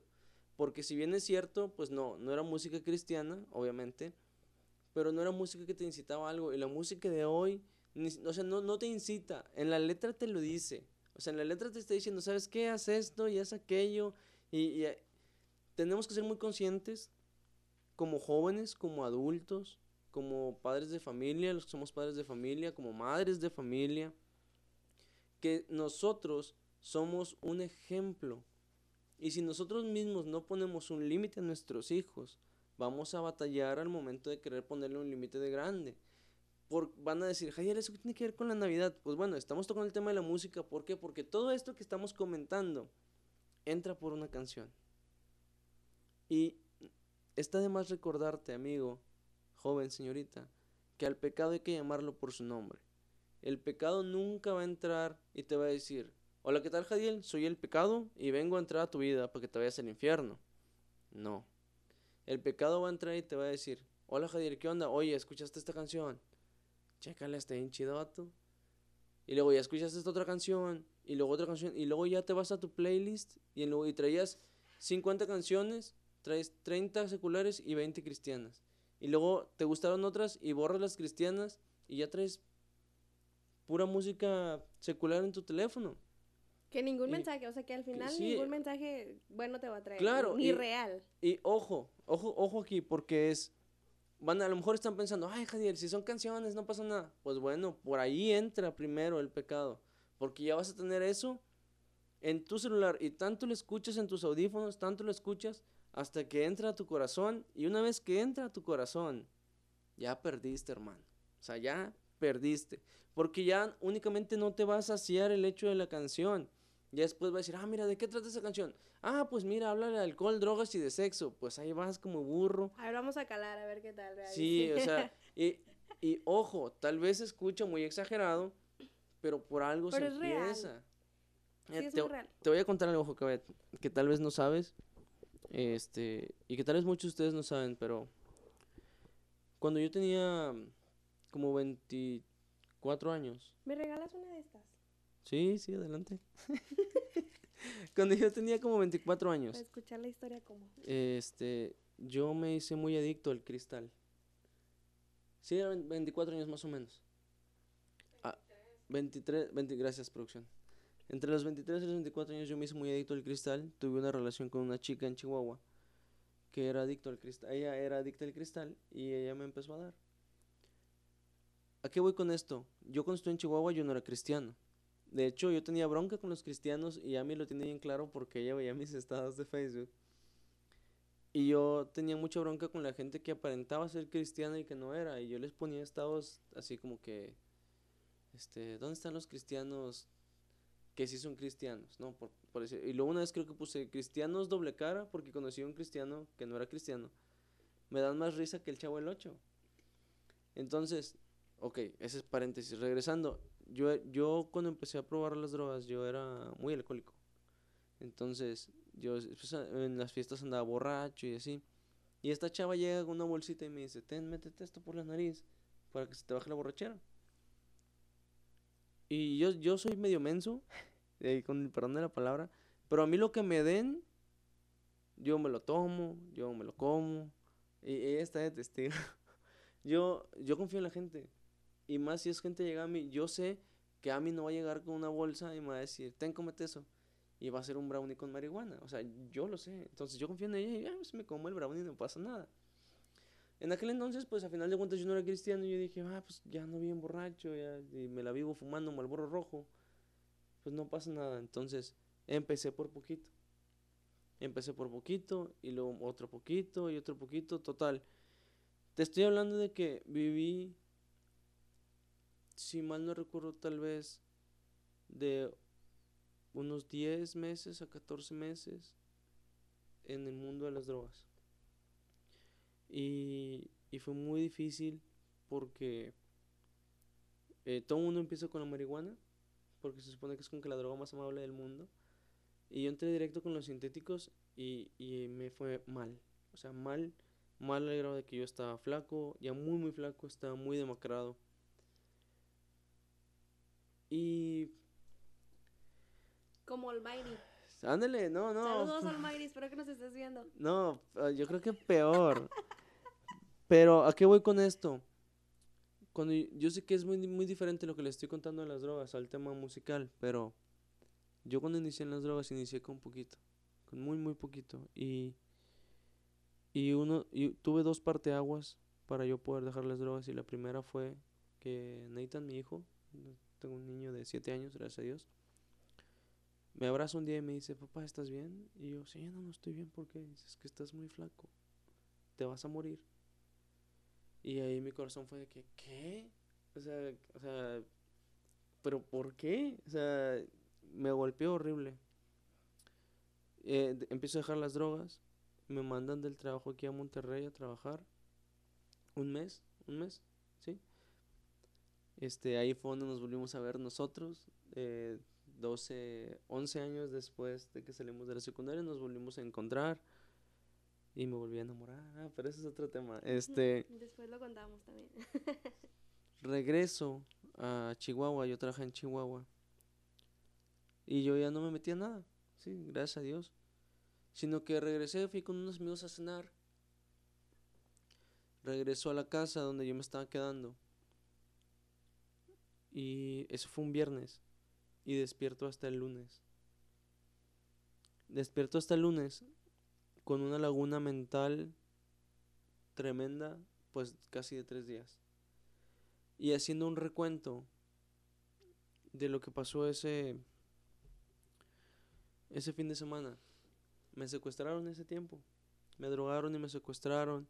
Porque si bien es cierto, pues no, no era música cristiana, obviamente, pero no era música que te incitaba a algo. Y la música de hoy, ni- o sea, no, no te incita. En la letra te lo dice. O sea, en la letra te está diciendo, ¿sabes qué? Haz esto y haz aquello. Y, eh, tenemos que ser muy conscientes como jóvenes, como adultos, como padres de familia, los que somos padres de familia, como madres de familia, que nosotros somos un ejemplo. Y si nosotros mismos no ponemos un límite a nuestros hijos, vamos a batallar al momento de querer ponerle un límite de grande. Por, van a decir, Javier, ¿eso qué tiene que ver con la Navidad? Pues bueno, estamos tocando el tema de la música. ¿Por qué? Porque todo esto que estamos comentando entra por una canción. Y está de más recordarte, amigo, joven, señorita, que al pecado hay que llamarlo por su nombre. El pecado nunca va a entrar y te va a decir, hola, ¿qué tal, Jadiel? Soy el pecado y vengo a entrar a tu vida para que te vayas al infierno. No. El pecado va a entrar y te va a decir, hola, Jadiel, ¿qué onda? Oye, ¿escuchaste esta canción? Chécala, está bien chido. Y luego ya escuchaste esta otra canción, y luego otra canción, y luego ya te vas a tu playlist y, luego, y traías 50 canciones, traes 30 seculares y 20 cristianas. Y luego te gustaron otras y borras las cristianas y ya traes pura música secular en tu teléfono. Que ningún Y- mensaje, o sea que al final sí. ningún mensaje bueno te va a traer. Claro, Ni y- real. Y ojo, ojo, ojo aquí, porque es. Van, a lo mejor están pensando, ay, Jadiel, si son canciones, no pasa nada. Pues bueno, por ahí entra primero el pecado. Porque ya vas a tener eso en tu celular y tanto lo escuchas en tus audífonos, tanto lo escuchas hasta que entra a tu corazón. Y una vez que entra a tu corazón, ya perdiste, hermano. O sea, ya perdiste. Porque ya únicamente no te va a saciar el hecho de la canción. Ya después va a decir, ah, mira, ¿de qué trata esa canción? Ah, pues mira, habla de alcohol, drogas y de sexo. Pues ahí vas como burro. A ver, vamos a calar, a ver qué tal. ¿verdad? Sí, o sea, y, y ojo, tal vez escucha muy exagerado, pero por algo Pero se es real. empieza. Sí, Eh, es te, muy real. te voy a contar algo, Jocabet, que tal vez no sabes, este, y que tal vez muchos de ustedes no saben, pero cuando yo tenía como 24 años, ¿Me regalas una de estas? sí, sí, adelante. cuando yo tenía como 24 años, Para escuchar la historia como. este, yo me hice muy adicto al cristal. Sí, eran 24 años más o menos. Ah, 23, 20, gracias producción. Entre los 23 y los 24 años yo me hice muy adicto al cristal. Tuve una relación con una chica en Chihuahua que era adicto al cristal. Ella era adicta al cristal y ella me empezó a dar. ¿A qué voy con esto? Yo cuando estuve en Chihuahua yo no era cristiano. De hecho, yo tenía bronca con los cristianos y a mí lo tenía bien claro porque ella veía mis estados de Facebook. Y yo tenía mucha bronca con la gente que aparentaba ser cristiana y que no era. Y yo les ponía estados así como que, este, ¿dónde están los cristianos que sí son cristianos? No, por, por decir- Y luego una vez creo que puse cristianos doble cara porque conocí a un cristiano que no era cristiano. Me dan más risa que el chavo el 8. Entonces, ok, ese es paréntesis. Regresando, yo, yo cuando empecé a probar las drogas, yo era muy alcohólico. Entonces, yo pues, en las fiestas andaba borracho y así. Y esta chava llega con una bolsita y me dice, ten, métete esto por la nariz para que se te baje la borrachera. Y yo, yo soy medio menso, eh, con el perdón de la palabra, pero a mí lo que me den, yo me lo tomo, yo me lo como, y ella está de testigo. yo, yo confío en la gente, y más si es gente llega a mí, yo sé que a mí no va a llegar con una bolsa y me va a decir, ten, cómete eso y va a ser un brownie con marihuana. O sea, yo lo sé. Entonces yo confío en ella y ah, pues me como el brownie y no pasa nada. En aquel entonces, pues a final de cuentas yo no era cristiano y yo dije, ah, pues ya no bien borracho, ya, y me la vivo fumando malboro rojo. Pues no pasa nada. Entonces empecé por poquito. Empecé por poquito y luego otro poquito y otro poquito. Total. Te estoy hablando de que viví, si mal no recuerdo, tal vez de unos 10 meses a 14 meses en el mundo de las drogas. Y, y fue muy difícil porque eh, todo el mundo empieza con la marihuana, porque se supone que es como que la droga más amable del mundo. Y yo entré directo con los sintéticos y, y me fue mal. O sea, mal, mal al grado de que yo estaba flaco, ya muy, muy flaco, estaba muy demacrado. Y... Como Almighty. Ándale, no, no. Saludos Almighty, espero que nos estés viendo. No, yo creo que peor. Pero, ¿a qué voy con esto? Cuando yo, sé que es muy, muy diferente lo que le estoy contando de las drogas al tema musical, pero yo cuando inicié en las drogas inicié con poquito, con muy, muy poquito. Y, y uno, y tuve dos parteaguas para yo poder dejar las drogas. Y la primera fue que Nathan, mi hijo, tengo un niño de 7 años, gracias a Dios, me abraza un día y me dice, papá, ¿estás bien? Y yo, sí, no, no estoy bien porque es que estás muy flaco, te vas a morir. Y ahí mi corazón fue de que, ¿qué? O sea, o sea, ¿pero por qué? O sea, me golpeó horrible. Eh, empiezo a dejar las drogas, me mandan del trabajo aquí a Monterrey a trabajar. Un mes, un mes, ¿sí? Este, ahí fue donde nos volvimos a ver nosotros. eh, 12, 11 años después de que salimos de la secundaria, nos volvimos a encontrar y me volví a enamorar. Ah, pero ese es otro tema. Este, Después lo contamos también. regreso a Chihuahua, yo trabajé en Chihuahua. Y yo ya no me metí a nada, sí, gracias a Dios. Sino que regresé, fui con unos amigos a cenar. Regresó a la casa donde yo me estaba quedando. Y eso fue un viernes. Y despierto hasta el lunes. Despierto hasta el lunes con una laguna mental tremenda, pues casi de tres días. Y haciendo un recuento de lo que pasó ese ese fin de semana. Me secuestraron ese tiempo. Me drogaron y me secuestraron.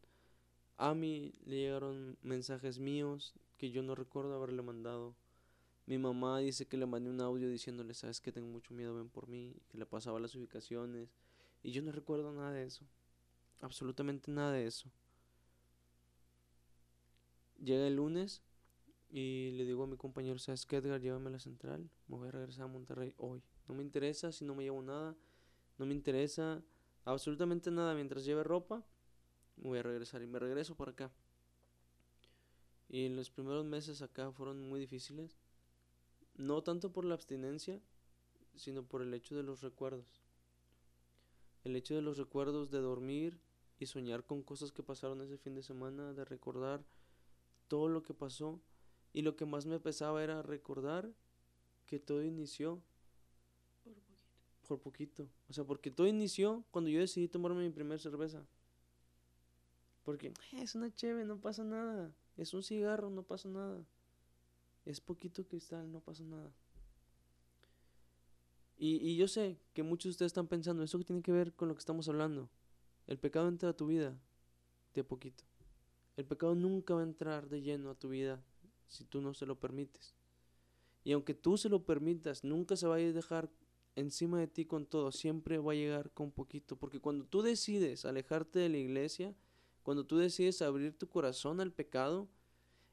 A mí le llegaron mensajes míos que yo no recuerdo haberle mandado. Mi mamá dice que le mandé un audio diciéndole, sabes que tengo mucho miedo, ven por mí, que le pasaba las ubicaciones. Y yo no recuerdo nada de eso. Absolutamente nada de eso. Llega el lunes y le digo a mi compañero, ¿sabes qué, Edgar? Llévame a la central. Me voy a regresar a Monterrey hoy. No me interesa si no me llevo nada. No me interesa absolutamente nada. Mientras lleve ropa, me voy a regresar. Y me regreso para acá. Y los primeros meses acá fueron muy difíciles. No tanto por la abstinencia, sino por el hecho de los recuerdos. El hecho de los recuerdos de dormir y soñar con cosas que pasaron ese fin de semana, de recordar todo lo que pasó. Y lo que más me pesaba era recordar que todo inició Por poquito. O sea, porque todo inició cuando yo decidí tomarme mi primera cerveza. Porque "Eh, es una cheve, no pasa nada. Es un cigarro, no pasa nada. Es poquito cristal, no pasa nada. Y, y yo sé que muchos de ustedes están pensando, ¿eso qué tiene que ver con lo que estamos hablando? El pecado entra a tu vida de poquito. El pecado nunca va a entrar de lleno a tu vida si tú no se lo permites. Y aunque tú se lo permitas, nunca se va a dejar encima de ti con todo, siempre va a llegar con poquito, porque cuando tú decides alejarte de la iglesia, cuando tú decides abrir tu corazón al pecado,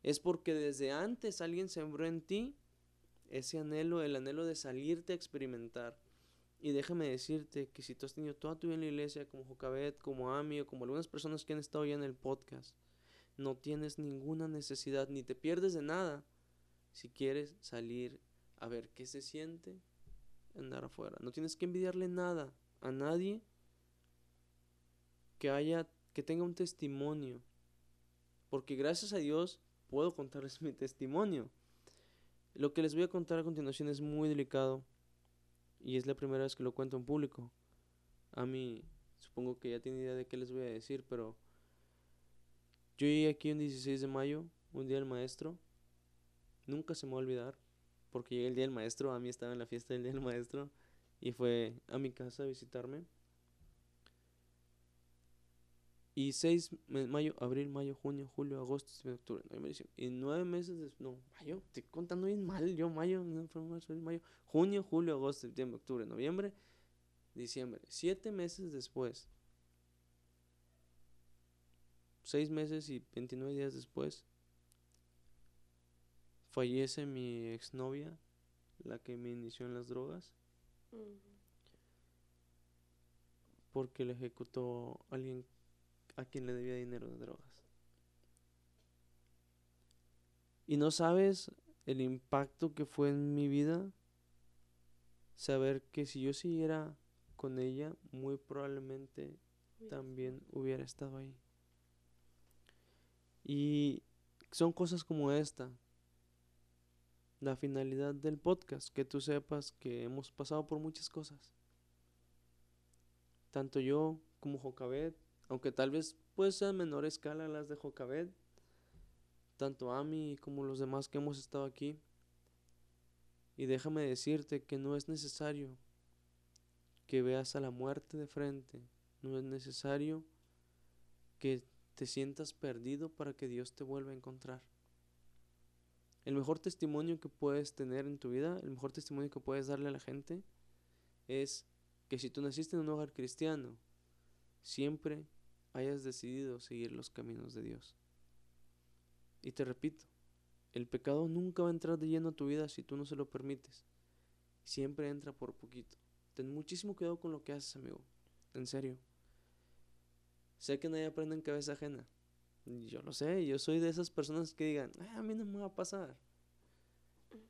es porque desde antes alguien sembró en ti ese anhelo, el anhelo de salirte a experimentar. Y déjame decirte que si tú has tenido toda tu vida en la iglesia, como Jocabet, como Ami o como algunas personas que han estado ya en el podcast, no tienes ninguna necesidad ni te pierdes de nada si quieres salir a ver qué se siente andar afuera. No tienes que envidiarle nada a nadie que haya que tenga un testimonio. Porque gracias a Dios puedo contarles mi testimonio. Lo que les voy a contar a continuación es muy delicado y es la primera vez que lo cuento en público. A mí supongo que ya tiene idea de qué les voy a decir, pero yo llegué aquí un 16 de mayo, un día del maestro. Nunca se me va a olvidar, porque llegué el día del maestro, a mí estaba en la fiesta del día del maestro y fue a mi casa a visitarme. Y seis, mayo, abril, mayo, junio, julio, agosto, septiembre, octubre, noviembre, diciembre. Y nueve meses después, no, mayo, estoy contando bien mal, yo, mayo, mayo, junio, julio, agosto, septiembre, octubre, noviembre, diciembre. Siete meses después, seis meses y 29 días después, fallece mi exnovia, la que me inició en las drogas, porque le ejecutó alguien a quien le debía dinero de drogas. Y no sabes el impacto que fue en mi vida saber que si yo siguiera con ella, muy probablemente también hubiera estado ahí. Y son cosas como esta. La finalidad del podcast, que tú sepas que hemos pasado por muchas cosas. Tanto yo como Jocabet, aunque tal vez puede ser a menor escala las de Jocabet, tanto Ami como los demás que hemos estado aquí. Y déjame decirte que no es necesario que veas a la muerte de frente, no es necesario que te sientas perdido para que Dios te vuelva a encontrar. El mejor testimonio que puedes tener en tu vida, el mejor testimonio que puedes darle a la gente es que si tú naciste en un hogar cristiano, siempre hayas decidido seguir los caminos de Dios. Y te repito, el pecado nunca va a entrar de lleno a tu vida si tú no se lo permites. Siempre entra por poquito. Ten muchísimo cuidado con lo que haces, amigo. En serio. Sé que nadie aprende en cabeza ajena. Yo lo sé, yo soy de esas personas que digan, "Ah, a mí no me va a pasar.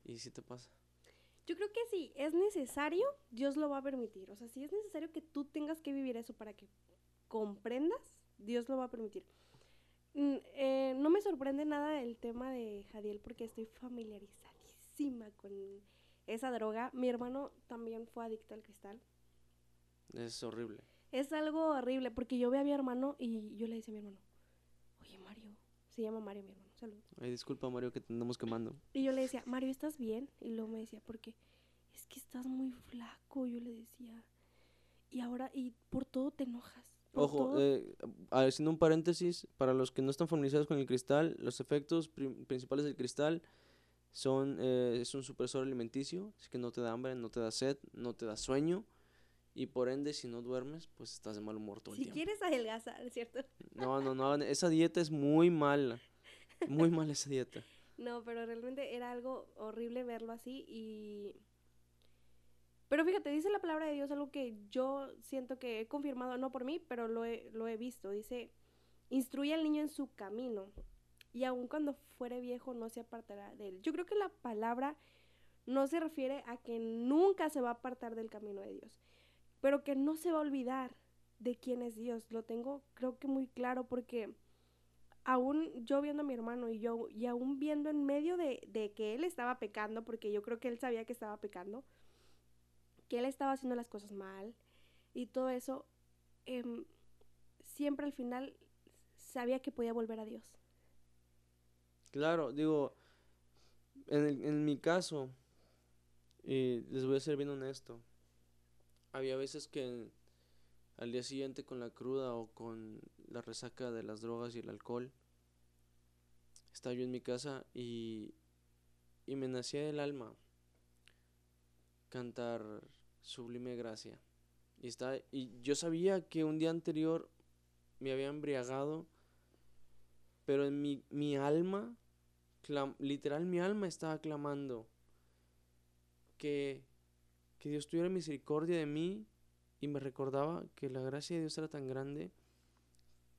Y si te pasa. Yo creo que si es necesario, Dios lo va a permitir. O sea, si es necesario que tú tengas que vivir eso para que comprendas, Dios lo va a permitir. Mm, eh, no me sorprende nada el tema de Jadiel porque estoy familiarizadísima con esa droga. Mi hermano también fue adicto al cristal. Es horrible. Es algo horrible porque yo veía a mi hermano y yo le decía a mi hermano, oye Mario, se llama Mario mi hermano, salud. Ay, disculpa, Mario, que te andamos quemando. Y yo le decía, Mario, ¿estás bien? Y luego me decía, ¿por qué? Es que estás muy flaco, yo le decía. Y ahora, y por todo te enojas. Ojo, todo". eh, haciendo un paréntesis, para los que no están familiarizados con el cristal, los efectos principales del cristal son, eh, es un supresor alimenticio, así que no te da hambre, no te da sed, no te da sueño, y por ende, si no duermes, pues estás de mal humor todo el si tiempo. quieres adelgazar, ¿cierto? No, no, no, esa dieta es muy mala, muy mala esa dieta. No, pero realmente era algo horrible verlo así y... Pero fíjate, dice la palabra de Dios algo que yo siento que he confirmado, no por mí, pero lo he, lo he visto. Dice, instruye al niño en su camino y aun cuando fuere viejo no se apartará de él. Yo creo que la palabra no se refiere a que nunca se va a apartar del camino de Dios, pero que no se va a olvidar de quién es Dios. Lo tengo creo que muy claro porque aún yo viendo a mi hermano y yo, y aún viendo en medio de, de que él estaba pecando, porque yo creo que él sabía que estaba pecando, que él estaba haciendo las cosas mal y todo eso, em, siempre al final sabía que podía volver a Dios. Claro, digo, en, el- en mi caso, y les voy a ser bien honesto, había veces que al día siguiente con la cruda o con la resaca de las drogas y el alcohol, estaba yo en mi casa y, y me nacía del alma cantar Sublime Gracia. Y, está, y yo sabía que un día anterior me había embriagado, pero en mi, mi alma, clam- literal mi alma estaba clamando que, que Dios tuviera misericordia de mí y me recordaba que la gracia de Dios era tan grande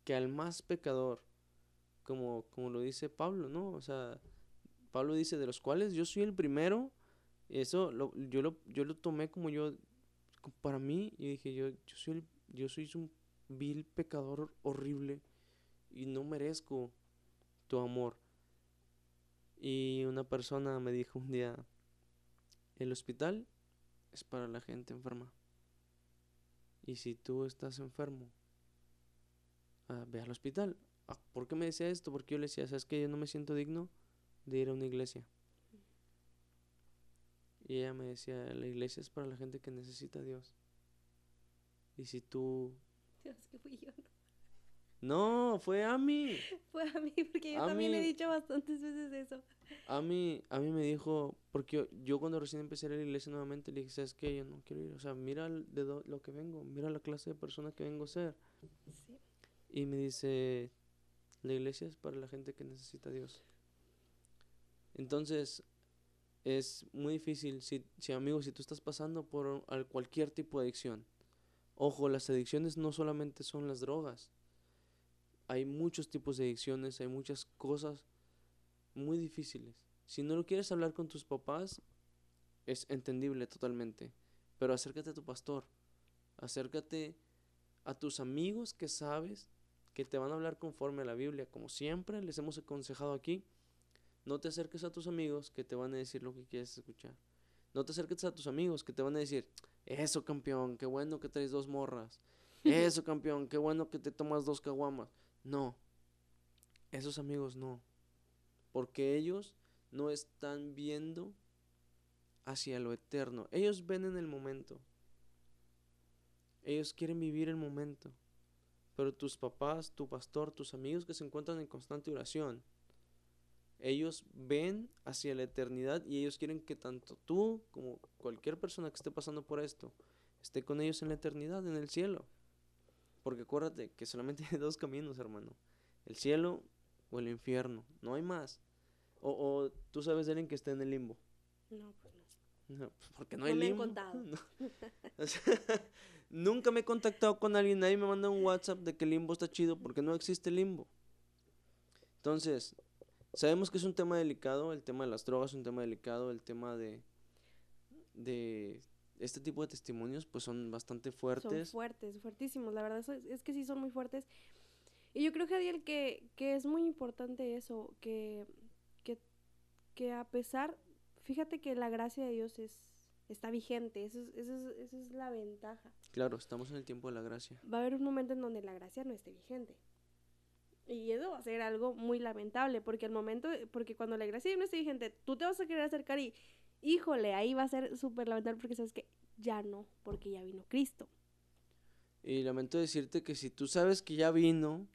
que al más pecador, como, como lo dice Pablo, ¿no? O sea, Pablo dice, de los cuales yo soy el primero, eso lo- yo, lo, yo lo tomé como yo, para mí, y dije, yo, yo soy, yo soy un vil pecador horrible y no merezco tu amor. Y una persona me dijo un día, el hospital es para la gente enferma. Y si tú estás enfermo, ah, ve al hospital. Ah, ¿Por qué me decía esto? Porque yo le decía, ¿sabes que Yo no me siento digno de ir a una iglesia. Y ella me decía, la iglesia es para la gente que necesita a Dios. Y si tú Dios, que fui yo. No, fue a mí. Fue a mí, porque yo A también he mí- dicho bastantes veces eso. A mí, a mí me dijo, porque yo, yo cuando recién empecé a ir a la iglesia nuevamente le dije, ¿sabes qué? Yo no quiero ir. O sea, mira de lo que vengo, mira la clase de persona que vengo a ser. Sí. Y me dice, la iglesia es para la gente que necesita a Dios. Entonces, es muy difícil, si, si amigos, si tú estás pasando por al- cualquier tipo de adicción. Ojo, las adicciones no solamente son las drogas. Hay muchos tipos de adicciones, hay muchas cosas muy difíciles. Si no lo quieres hablar con tus papás, es entendible totalmente. Pero acércate a tu pastor. Acércate a tus amigos que sabes que te van a hablar conforme a la Biblia. Como siempre les hemos aconsejado aquí, no te acerques a tus amigos que te van a decir lo que quieres escuchar. No te acerques a tus amigos que te van a decir, eso campeón, qué bueno que traes dos morras. Eso campeón, qué bueno que te tomas dos caguamas. No, esos amigos no. Porque ellos no están viendo hacia lo eterno. Ellos ven en el momento. Ellos quieren vivir el momento. Pero tus papás, tu pastor, tus amigos que se encuentran en constante oración, ellos ven hacia la eternidad y ellos quieren que tanto tú como cualquier persona que esté pasando por esto esté con ellos en la eternidad, en el cielo. Porque acuérdate que solamente hay dos caminos, hermano. El cielo o el infierno. No hay más. O, o tú sabes de alguien que está en el limbo. No, pues no. No, pues, porque no No hay me han limbo. contado. No. O sea, nunca me he contactado con alguien, nadie me manda un WhatsApp de que el limbo está chido porque no existe limbo. Entonces, sabemos que es un tema delicado, el tema de las drogas es un tema delicado, el tema de de este tipo de testimonios pues son bastante Son fuertes. fuertes, fuertísimos. La verdad es, que sí son muy fuertes. Y yo creo, Jadiel, que, que es muy importante eso, que, que, que a pesar, fíjate que la gracia de Dios es, está vigente, eso es, eso es, esa es la ventaja. Claro, estamos en el tiempo de la gracia. Va a haber un momento en donde la gracia no esté vigente. Y eso va a ser algo muy lamentable, porque el momento, porque cuando la gracia no esté vigente, tú te vas a querer acercar y, híjole, ahí va a ser súper lamentable porque sabes que ya no, porque ya vino Cristo. Y lamento decirte que si tú sabes que ya vino,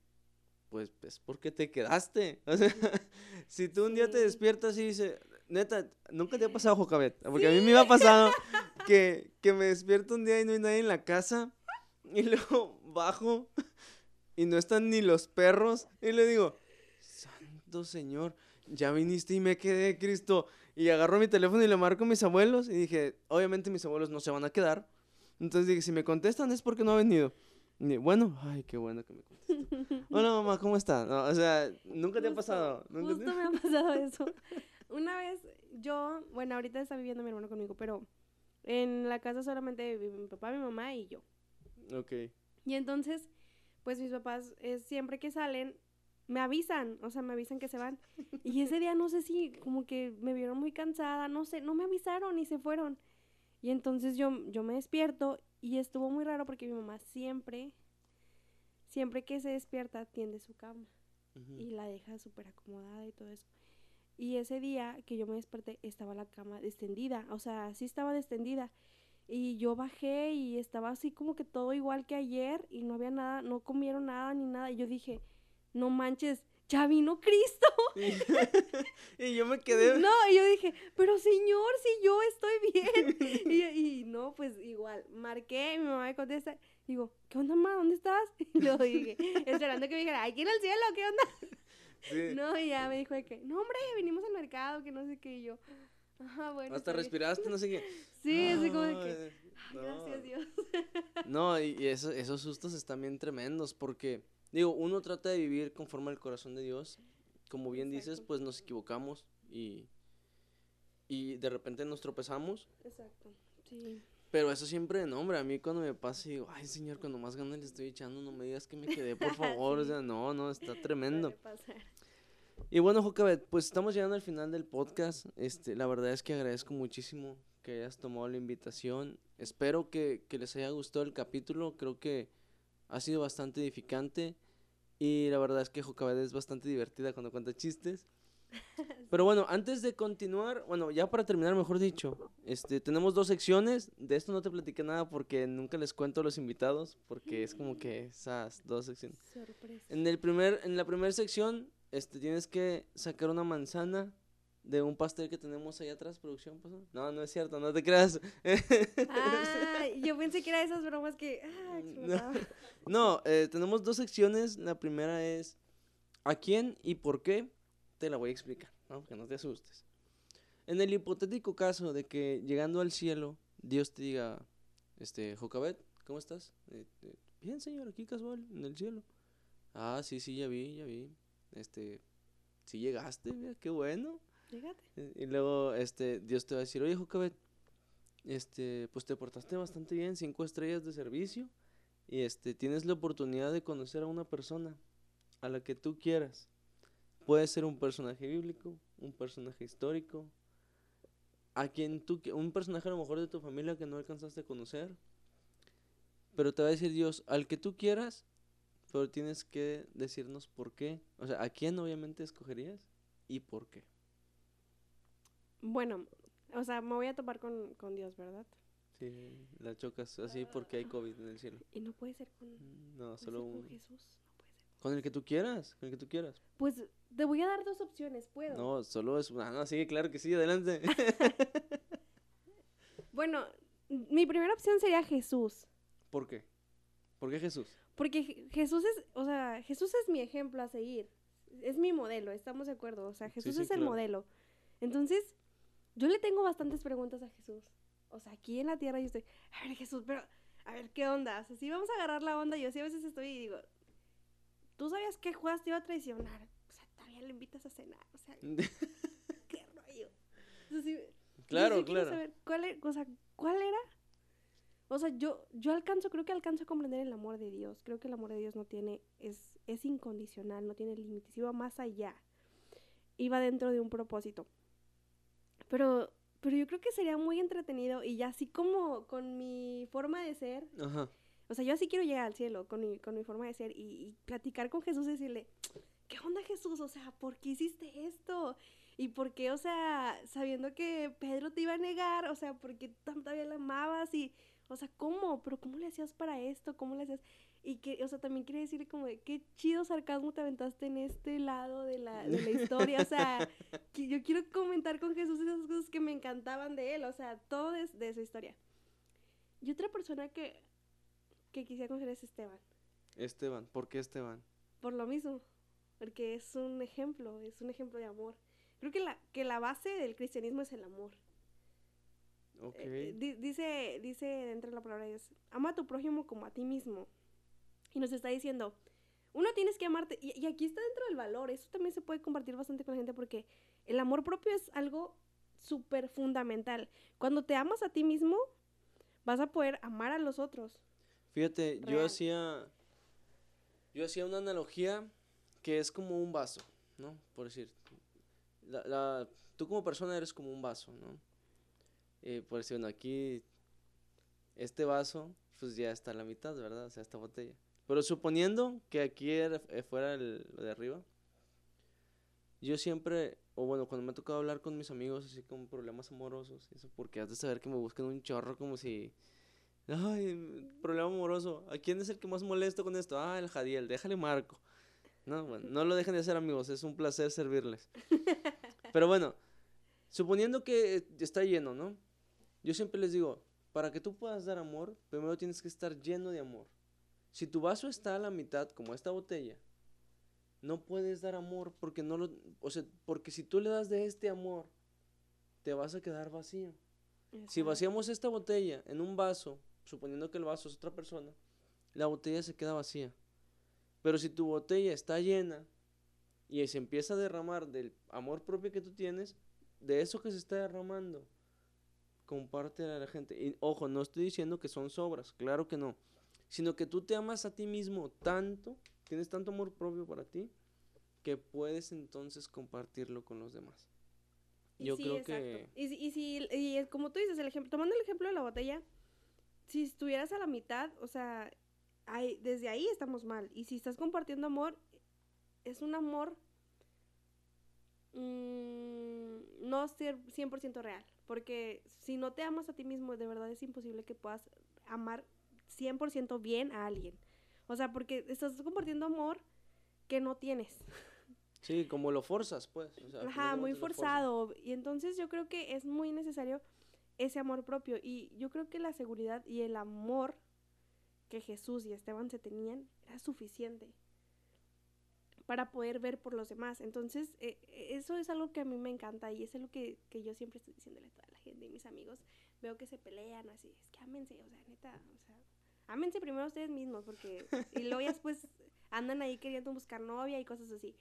pues, pues, ¿por qué te quedaste? O sea, si tú un día te Sí. despiertas y dices, neta, nunca te ha pasado, Jocabet, porque a mí me ha pasado que, que me despierto un día y no hay nadie en la casa, y luego bajo y no están ni los perros, y le digo, Santo Señor, ya viniste y me quedé, Cristo. Y agarro mi teléfono y le marco a mis abuelos, y dije, obviamente mis abuelos no se van a quedar. Entonces dije, si me contestan es porque no ha venido. Y, bueno, ay, qué bueno que me contestan. Hola mamá, ¿cómo estás? No, o sea, nunca te ha pasado. ¿Nunca te- Justo me ha pasado eso. Una vez yo, bueno, ahorita está viviendo mi hermano conmigo, pero en la casa solamente vive mi papá, mi mamá y yo. Ok. Y entonces, pues mis papás eh, siempre que salen me avisan, o sea, me avisan que se van. Y ese día no sé si como que me vieron muy cansada, no sé, no me avisaron y se fueron. Y entonces yo, yo me despierto y estuvo muy raro porque mi mamá siempre, siempre que se despierta, tiende su cama y la deja súper acomodada y todo eso. Y ese día que yo me desperté estaba la cama extendida, o sea, sí estaba extendida. Y yo bajé y estaba así como que todo igual que ayer y no había nada, no comieron nada ni nada. Y yo dije, no manches, ya vino Cristo. y yo me quedé. No, y yo dije, pero señor, si yo estoy bien. y, y no, pues igual, marqué, mi mamá me contesta, digo, ¿qué onda, mamá? ¿Dónde estás? Y luego dije, esperando que me dijera, aquí en el cielo, ¿qué onda? Sí. No, y ya me dijo de que, no, hombre, vinimos al mercado, que no sé qué, y yo, ajá, bueno. Hasta bien". respiraste, no sé qué. Sí, así como de que, Ay, no. gracias Dios. No, y, y eso- esos sustos están bien tremendos porque, digo, uno trata de vivir conforme al corazón de Dios. Como bien dices, pues nos equivocamos y, y de repente nos tropezamos. Exacto, sí. Pero eso siempre, no, hombre, a mí cuando me pasa digo, ay, señor, cuando más ganas le estoy echando, no me digas que me quedé, por favor. O Sí. sea, no, no, está tremendo. Suele pasar. Y bueno, Jocabet, pues estamos llegando al final del podcast. Este, la verdad es que agradezco muchísimo que hayas tomado la invitación. Espero que, que les haya gustado el capítulo. Creo que ha sido bastante edificante. Y la verdad es que Jocabet es bastante divertida cuando cuenta chistes. Pero bueno, antes de continuar, bueno, ya para terminar, mejor dicho, este, tenemos dos secciones. De esto no te platiqué nada porque nunca les cuento a los invitados, porque es como que esas dos secciones. Sorpresa. En el primer, en la primera sección, este, tienes que sacar una manzana de un pastel que tenemos ahí atrás, producción, pues, No, no es cierto, no te creas. Ah, yo pensé que era esas bromas que. Ah, explotaba. No, eh, tenemos dos secciones. La primera es ¿a quién y por qué? Te la voy a explicar, ¿no? Que no te asustes. En el hipotético caso de que llegando al cielo, Dios te diga, este, Jocabet, ¿cómo estás? Eh, eh, Bien, señor, aquí casual, en el cielo. Ah, sí, sí, ya vi, ya vi. Este, sí llegaste, mira, qué bueno. Eh, Y luego, este, Dios te va a decir, oye, Jocabet, este, pues te portaste bastante bien, cinco estrellas de servicio, y este, tienes la oportunidad de conocer a una persona, a la que tú quieras. Puede ser un personaje bíblico, un personaje histórico, a quien tú, un personaje a lo mejor de tu familia que no alcanzaste a conocer, pero te va a decir Dios, al que tú quieras, pero tienes que decirnos por qué, o sea, a quién obviamente escogerías y por qué. Bueno, o sea, me voy a topar con, con Dios, ¿verdad? Sí, la chocas así porque hay COVID en el cielo. Y no puede ser con, Mm, No, solo con un- Jesús. No puede ser. Con el que tú quieras, con el que tú quieras. Pues te voy a dar dos opciones, ¿puedo? No, solo es una. No, sí, claro que sí, adelante. Bueno, mi primera opción sería Jesús. ¿Por qué? ¿Por qué Jesús? Porque Je- Jesús es, o sea, Jesús es mi ejemplo a seguir. Es mi modelo, estamos de acuerdo. O sea, Jesús sí, es el modelo. Entonces, yo le tengo bastantes preguntas a Jesús. O sea, aquí en la tierra yo estoy, a ver Jesús, pero, a ver, ¿qué onda? O sea, sí vamos a agarrar la onda. Yo sí a veces estoy y digo, ¿tú sabías que Judas te iba a traicionar? O sea, todavía le invitas a cenar. O sea, qué rollo. O sea, sí, yo claro, sí claro. saber cuál, e- o sea, ¿cuál era? O sea, yo, yo alcanzo, creo que alcanzo a comprender el amor de Dios. Creo que el amor de Dios no tiene, es, es incondicional, no tiene límites, iba más allá. Iba dentro de un propósito. Pero, pero yo creo que sería muy entretenido y ya así como con mi forma de ser, Ajá. o sea, yo así quiero llegar al cielo con mi, con mi forma de ser y, y platicar con Jesús y decirle, ¿qué onda Jesús? O sea, ¿por qué hiciste esto? ¿Y por qué, o sea, sabiendo que Pedro te iba a negar, o sea, por qué todavía la amabas? Y, o sea, ¿cómo? ¿Pero cómo le hacías para esto? ¿Cómo le hacías? Y que, o sea, también quiere decir como de qué chido sarcasmo te aventaste en este lado de la, de la historia. O sea, que yo quiero comentar con Jesús esas cosas que me encantaban de él. O sea, todo es de su historia. Y otra persona que, que quisiera conocer es Esteban. Esteban, ¿por qué Esteban? Por lo mismo. Porque es un ejemplo, es un ejemplo de amor. Creo que la, que la base del cristianismo es el amor. Eh, di- dice, dice dentro de la palabra de Dios, ama a tu prójimo como a ti mismo. Y nos está diciendo, uno tienes que amarte, y, y aquí está dentro del valor, eso también se puede compartir bastante con la gente porque el amor propio es algo súper fundamental. Cuando te amas a ti mismo, vas a poder amar a los otros. Fíjate, yo hacía. Yo hacía una analogía que es como un vaso, ¿no? Por decir. La, la- tú como persona eres como un vaso, ¿no? Eh, por decir, bueno, aquí. Este vaso, pues ya está a la mitad, ¿verdad? O sea, esta botella. Pero suponiendo que aquí era- eh, fuera el, lo de arriba. Yo siempre, o bueno, cuando me ha tocado hablar con mis amigos así con problemas amorosos, eso porque has de saber que me buscan un chorro como si Ay, problema amoroso. ¿A quién es el que más molesto con esto? Ah, el Jadiel, déjale marco. No, bueno, no lo dejen de hacer amigos, es un placer servirles. Pero bueno, suponiendo que está lleno, ¿no? Yo siempre les digo, para que tú puedas dar amor, primero tienes que estar lleno de amor. Si tu vaso está a la mitad, como esta botella, no puedes dar amor porque no lo, o sea, porque si tú le das de este amor, te vas a quedar vacío. Si vaciamos esta botella en un vaso, suponiendo que el vaso es otra persona, la botella se queda vacía. Pero si tu botella está llena y se empieza a derramar del amor propio que tú tienes, de eso que se está derramando, compártela a la gente. Y ojo, no estoy diciendo que son sobras, claro que no. Sino que tú te amas a ti mismo tanto, tienes tanto amor propio para ti, que puedes entonces compartirlo con los demás. Y Yo sí, creo exacto. que... Y, y si, y como tú dices, el ejemplo, tomando el ejemplo de la botella, si estuvieras a la mitad, o sea, ahí- desde ahí estamos mal. Y si estás compartiendo amor, es un amor mm, no ser 100% real. Porque si no te amas a ti mismo, de verdad es imposible que puedas amar 100% bien a alguien. O sea, porque estás compartiendo amor que no tienes. Sí, como lo forzas, pues. o sea, Ajá, muy forzado. Y entonces yo creo que es muy necesario ese amor propio. Y yo creo que la seguridad y el amor que Jesús y Esteban se tenían era suficiente para poder ver por los demás. Entonces, eh, eh, eso es algo que a mí me encanta y es algo que, que yo siempre estoy diciéndole a toda la gente y mis amigos. Veo que se pelean así, es que ámense, o sea, neta, o sea, ámense primero ustedes mismos porque y luego ya después andan ahí queriendo buscar novia y cosas así.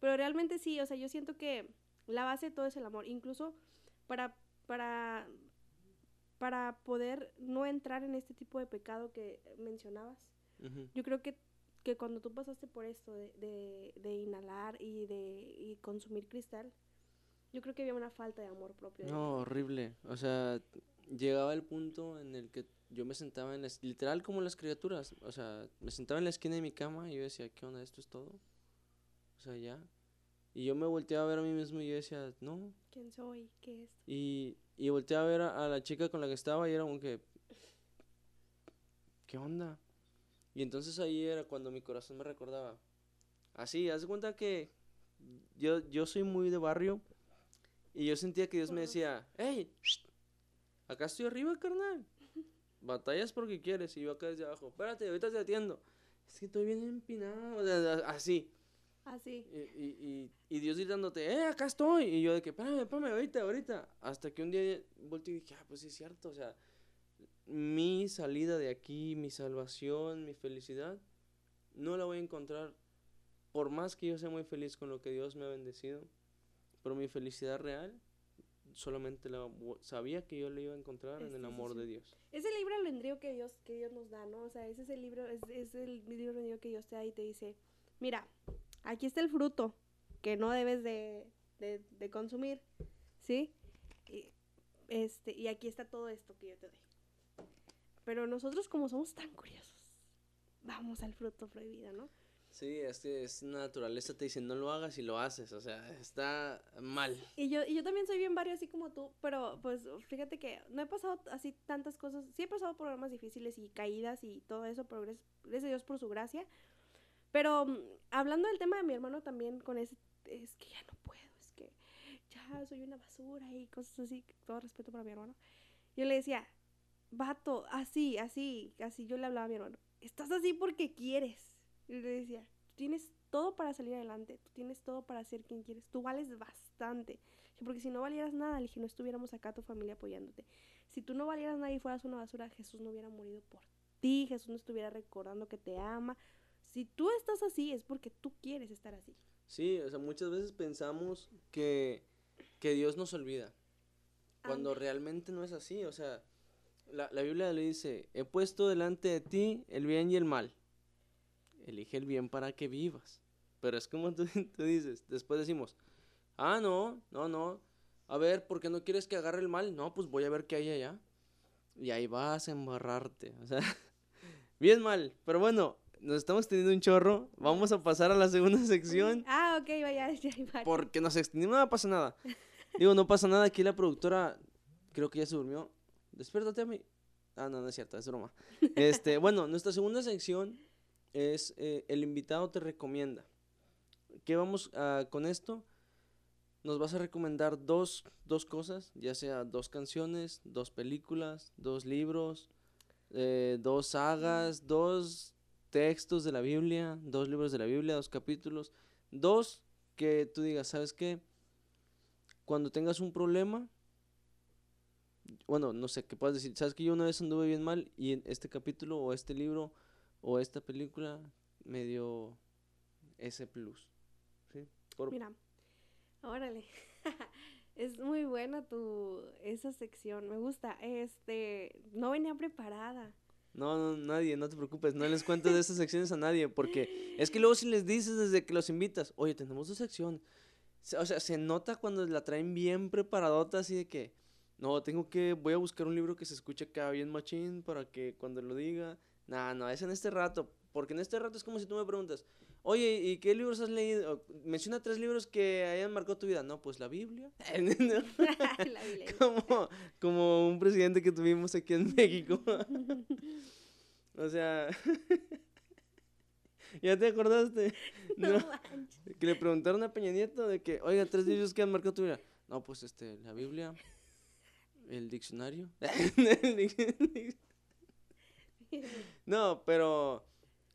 Pero realmente sí, o sea, yo siento que la base de todo es el amor, incluso para para para poder no entrar en este tipo de pecado que mencionabas. Yo creo que, que cuando tú pasaste por esto de, de, de inhalar y de y consumir cristal, yo creo que había una falta de amor propio. No, horrible. O sea, llegaba el punto en el que yo me sentaba en la, literal como las criaturas. O sea, me sentaba en la esquina de mi cama y yo decía, ¿qué onda? ¿Esto es todo? O sea, ya. Y yo me volteaba a ver a mí mismo y yo decía, no. ¿Quién soy? ¿Qué es? Y, y volteaba a ver a, a la chica con la que estaba y era como que, ¿qué onda? Y entonces ahí era cuando mi corazón me recordaba. Así, haz de cuenta que yo, yo soy muy de barrio y yo sentía que Dios me decía, hey, acá estoy arriba, carnal. Batallas porque quieres y yo acá desde abajo. Espérate, ahorita te atiendo. Es que estoy bien empinado. o sea, así. Así. Y, y, y, y Dios gritándote, ¡eh, acá estoy! Y yo de que, espérame, espérame, ahorita, ahorita. Hasta que un día volteé y dije, ah, pues sí es cierto, o sea, mi salida de aquí, mi salvación, mi felicidad, no la voy a encontrar, por más que yo sea muy feliz con lo que Dios me ha bendecido, pero mi felicidad real, solamente la sabía que yo la iba a encontrar en el amor sí. de Dios. Es el libre albedrío que Dios, que Dios nos da, ¿no? O sea, ese es el libro, es, es el albedrío que Dios te da y te dice, mira, aquí está el fruto que no debes de, de, de consumir, ¿sí? Y, este, y aquí está todo esto que yo te doy. Pero nosotros como somos tan curiosos, vamos al fruto prohibido, ¿no? Sí, es que es naturaleza, te dice, no lo hagas y lo haces, o sea, está mal. Y yo, y yo también soy bien vario así como tú, pero pues fíjate que no he pasado así tantas cosas, sí he pasado programas difíciles y caídas y todo eso, pero gracias, gracias a Dios por su gracia. Pero mm, hablando del tema de mi hermano también con ese, es que ya no puedo, es que ya soy una basura y cosas así, todo respeto para mi hermano. Yo le decía, vato, así, así, así, yo le hablaba a mi hermano, estás así porque quieres. Y le decía, tú tienes todo para salir adelante, tú tienes todo para ser quien quieres, tú vales bastante. Porque si no valieras nada, le dije, no estuviéramos acá tu familia apoyándote. Si tú no valieras nada y fueras una basura, Jesús no hubiera morido por ti, Jesús no estuviera recordando que te ama. Si tú estás así, es porque tú quieres estar así. Sí, o sea, muchas veces pensamos que, que Dios nos olvida, cuando realmente no es así, o sea, la, la Biblia le dice, he puesto delante de ti el bien y el mal, elige el bien para que vivas, pero es como tú, tú dices, después decimos, ah, no, no, no, a ver, ¿por qué no quieres que agarre el mal? No, pues voy a ver qué hay allá, y ahí vas a embarrarte, o sea, bien mal, pero bueno, nos estamos teniendo un chorro, vamos a pasar a la segunda sección. Ah, ok, vaya, ya varios. Porque nos extendimos, no pasa nada. Digo, no pasa nada, aquí la productora creo que ya se durmió. Despiértate a mí. Ah, no, no es cierto, es broma. Este, bueno, nuestra segunda sección es eh, el invitado te recomienda. ¿Qué vamos a- con esto? Nos vas a recomendar dos, dos cosas, ya sea dos canciones, dos películas, dos libros, eh, dos sagas, dos textos de la Biblia, dos libros de la Biblia, dos capítulos, dos que tú digas, ¿sabes qué? Cuando tengas un problema, bueno, no sé, que puedas decir, ¿sabes que yo una vez anduve bien mal y en este capítulo o este libro o esta película me dio ese plus? ¿Sí? Por- Mira, órale. es muy buena tu esa sección, me gusta. Este, no venía preparada. No, no, nadie, no te preocupes, no les cuento de estas secciones a nadie, porque es que luego si les dices desde que los invitas, oye, tenemos dos secciones, se- o sea, se nota cuando la traen bien preparadota, así de que, no, tengo que, voy a buscar un libro que se escuche acá bien machín para que cuando lo diga, nada, no, es en este rato, porque en este rato es como si tú me preguntas, Oye, ¿y qué libros has leído? Menciona tres libros que hayan marcado tu vida. No, pues la Biblia. La Biblia. como, como un presidente que tuvimos aquí en México. o sea, ¿ya te acordaste? No, No. Que le preguntaron a Peña Nieto de que, oiga, tres libros que han marcado tu vida. No, pues este, la Biblia, el diccionario. No, pero,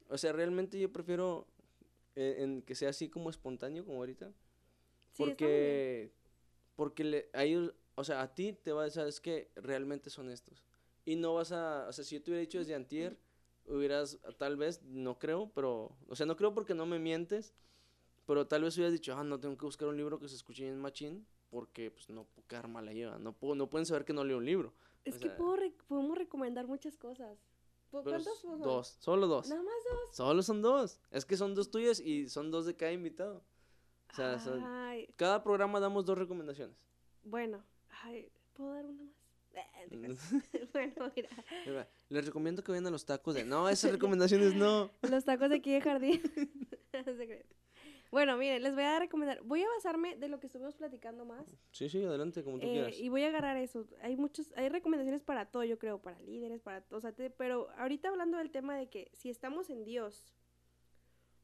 o sea, realmente yo prefiero eh, en que sea así como espontáneo, como ahorita. Sí. Porque, porque le, a ellos, o sea, a ti te va a decir, es que realmente son estos. Y no vas a, o sea, si yo te hubiera dicho desde antier, hubieras, tal vez, no creo, pero, o sea, no creo porque no me mientes, pero tal vez hubieras dicho, ah, no, tengo que buscar un libro que se escuche en machín, porque, pues, no puedo quedar mala lleva, no, puedo, no pueden saber que no leo un libro. Es o que sea, puedo re- podemos recomendar muchas cosas. ¿Cu- Pero ¿Cuántas s- son? Dos, solo dos. Nada más dos. Solo son dos. Es que son dos tuyas y son dos de cada invitado. O sea, son- cada programa damos dos recomendaciones. bueno. Ay, ¿puedo dar una más? Eh, bueno, mira. Mira, Les recomiendo que vayan a los tacos de... No, esas recomendaciones no. Los tacos de aquí de jardín. Bueno, miren, les voy a recomendar. Voy a basarme de lo que estuvimos platicando más. Sí, sí, adelante, como tú eh, quieras. y voy a agarrar eso. Hay muchos, hay recomendaciones para todo, yo creo, para líderes, para. O sea, te- pero ahorita hablando del tema de que si estamos en Dios,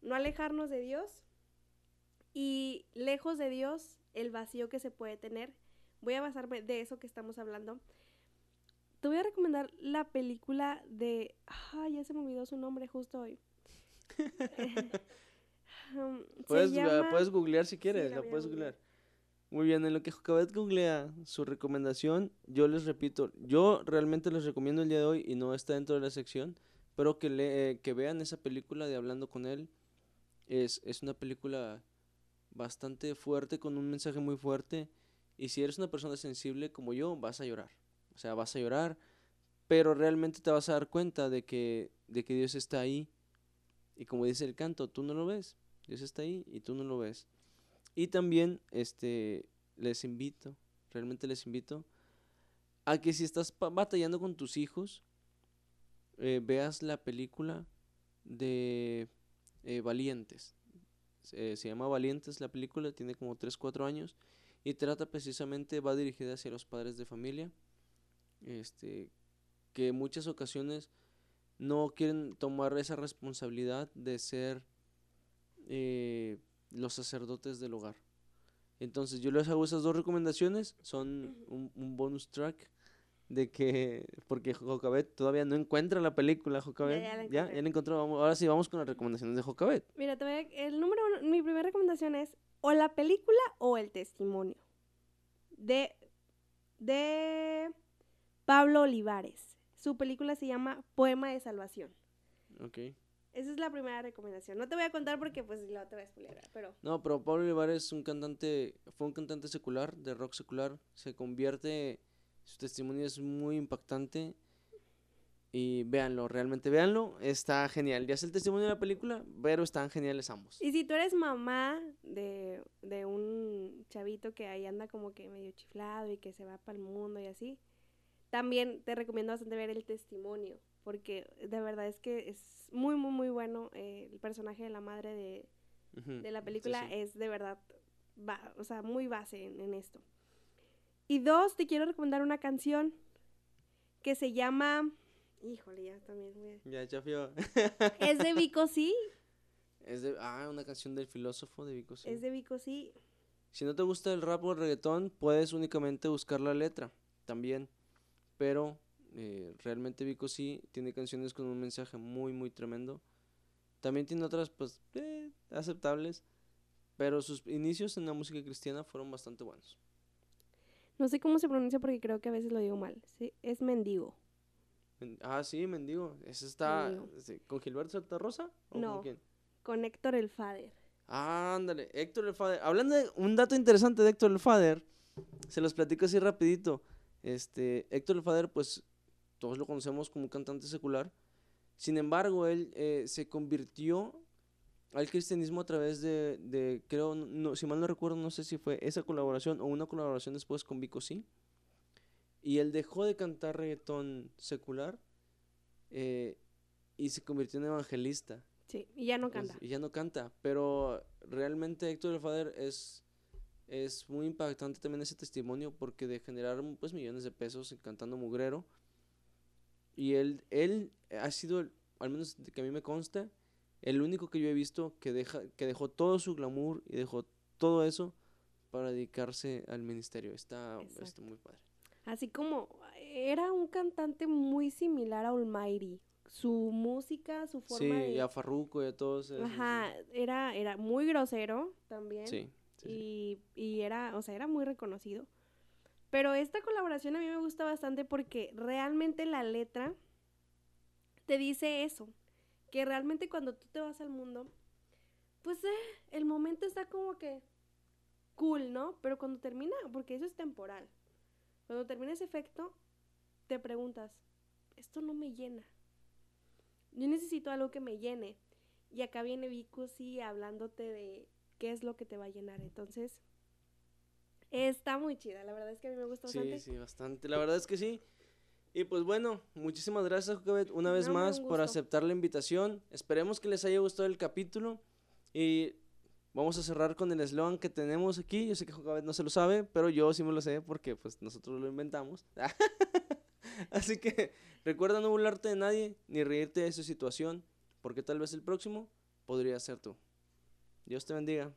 no alejarnos de Dios y lejos de Dios, el vacío que se puede tener. Voy a basarme de eso que estamos hablando. Te voy a recomendar la película de... Ay, ya se me olvidó su nombre justo hoy. Um, Puedes, ah, puedes googlear si quieres, la la voy a puedes googlear. Muy bien, en lo que Jocabet googlea su recomendación, yo les repito, yo realmente les recomiendo el día de hoy y no está dentro de la sección, pero que, le, eh, que vean esa película de Hablando con él. Es, es una película bastante fuerte, con un mensaje muy fuerte. Y si eres una persona sensible como yo, vas a llorar. O sea, vas a llorar, pero realmente te vas a dar cuenta de que, de que Dios está ahí. Y como dice el canto, tú no lo ves. Dios está ahí y tú no lo ves. Y también este, les invito, realmente les invito, a que si estás batallando con tus hijos, eh, veas la película de eh, Valientes. Se, se llama Valientes la película, tiene como 3, 4 años y trata precisamente, va dirigida hacia los padres de familia, este, que en muchas ocasiones no quieren tomar esa responsabilidad de ser eh, los sacerdotes del hogar. Entonces yo les hago esas dos recomendaciones, son un, un bonus track de que, porque Jocabet todavía no encuentra la película, Jocabet. ya la ya, ya la encontró. Vamos- ahora sí vamos con las recomendaciones de Jocabet. Mira, te voy a- el número uno, mi primera recomendación es o la película o el testimonio de, de Pablo Olivares. Su película se llama Poema de Salvación. Ok. Esa es la primera recomendación. No te voy a contar porque pues luego te voy a spoilear, pero No, pero Pablo Olivares es un cantante, fue un cantante secular, de rock secular, se convierte, su testimonio es muy impactante y véanlo, realmente véanlo, está genial. Ya es el testimonio de la película, pero están geniales ambos. Y si tú eres mamá de, de un chavito que ahí anda como que medio chiflado y que se va para el mundo y así, también te recomiendo bastante ver el testimonio, porque de verdad es que es muy, muy, muy bueno. eh, el personaje de la madre de, de la película sí. es de verdad, ba- o sea, muy base en, en esto. Y dos, te quiero recomendar una canción que se llama... Híjole, ya también. voy a- Ya, ya fío. Es de Vico sí, Es de, ah, una canción del filósofo de Vico. sí. es de Vico sí. Si no te gusta el rap o el reggaetón, puedes únicamente buscar la letra también. Pero eh, realmente Vico sí tiene canciones con un mensaje muy, muy tremendo. También tiene otras, pues, eh, aceptables. Pero sus inicios en la música cristiana fueron bastante buenos. No sé cómo se pronuncia porque creo que a veces lo digo mal. Sí, es mendigo. Men- Ah, sí, Mendigo. Ese está Mendigo. con Gilberto Santa Rosa. ¿O con No. quién? Con Héctor el Fader. Ándale, Héctor el Fader. Hablando de un dato interesante de Héctor el Fader, se los platico así rapidito. Este, Héctor el Fader, pues todos lo conocemos como un cantante secular. Sin embargo, él eh, se convirtió al cristianismo a través de, de, creo, no, si mal no recuerdo, no sé si fue esa colaboración o una colaboración después con Vico Sí. Y él dejó de cantar reggaetón secular eh, y se convirtió en evangelista. Sí, y ya no Pues, canta. y ya no canta. Pero realmente Héctor el Father es, es muy impactante también ese testimonio porque de generar pues millones de pesos cantando mugrero. Y él, él ha sido, al menos que a mí me consta, el único que yo he visto que, deja, que dejó todo su glamour y dejó todo eso para dedicarse al ministerio. Está, está muy padre. Así como era un cantante muy similar a Almighty. Su música, su Sí, forma de... y a Farruko y a todos. esos, sí. Ajá, era, era muy grosero también. Sí, sí, sí. y, y era, o sea, era muy reconocido. Pero esta colaboración a mí me gusta bastante porque realmente la letra te dice eso, que realmente cuando tú te vas al mundo, pues eh, el momento está como que cool, ¿no? Pero cuando termina, porque eso es temporal, cuando termina ese efecto, te preguntas, esto no me llena. Yo necesito algo que me llene. Y acá viene Vico, sí, hablándote de qué es lo que te va a llenar. Entonces, está muy chida. La verdad es que a mí me gusta bastante. Sí, sí, bastante. La verdad es que sí. Y pues bueno, muchísimas gracias, Jocabet, una vez No, más un por aceptar la invitación. Esperemos que les haya gustado el capítulo. Y vamos a cerrar con el eslogan que tenemos aquí. Yo sé que Jocabet no se lo sabe, pero yo sí me lo sé porque pues nosotros lo inventamos. Así que recuerda no burlarte de nadie ni reírte de su situación, porque tal vez el próximo podría ser tú. Dios te bendiga.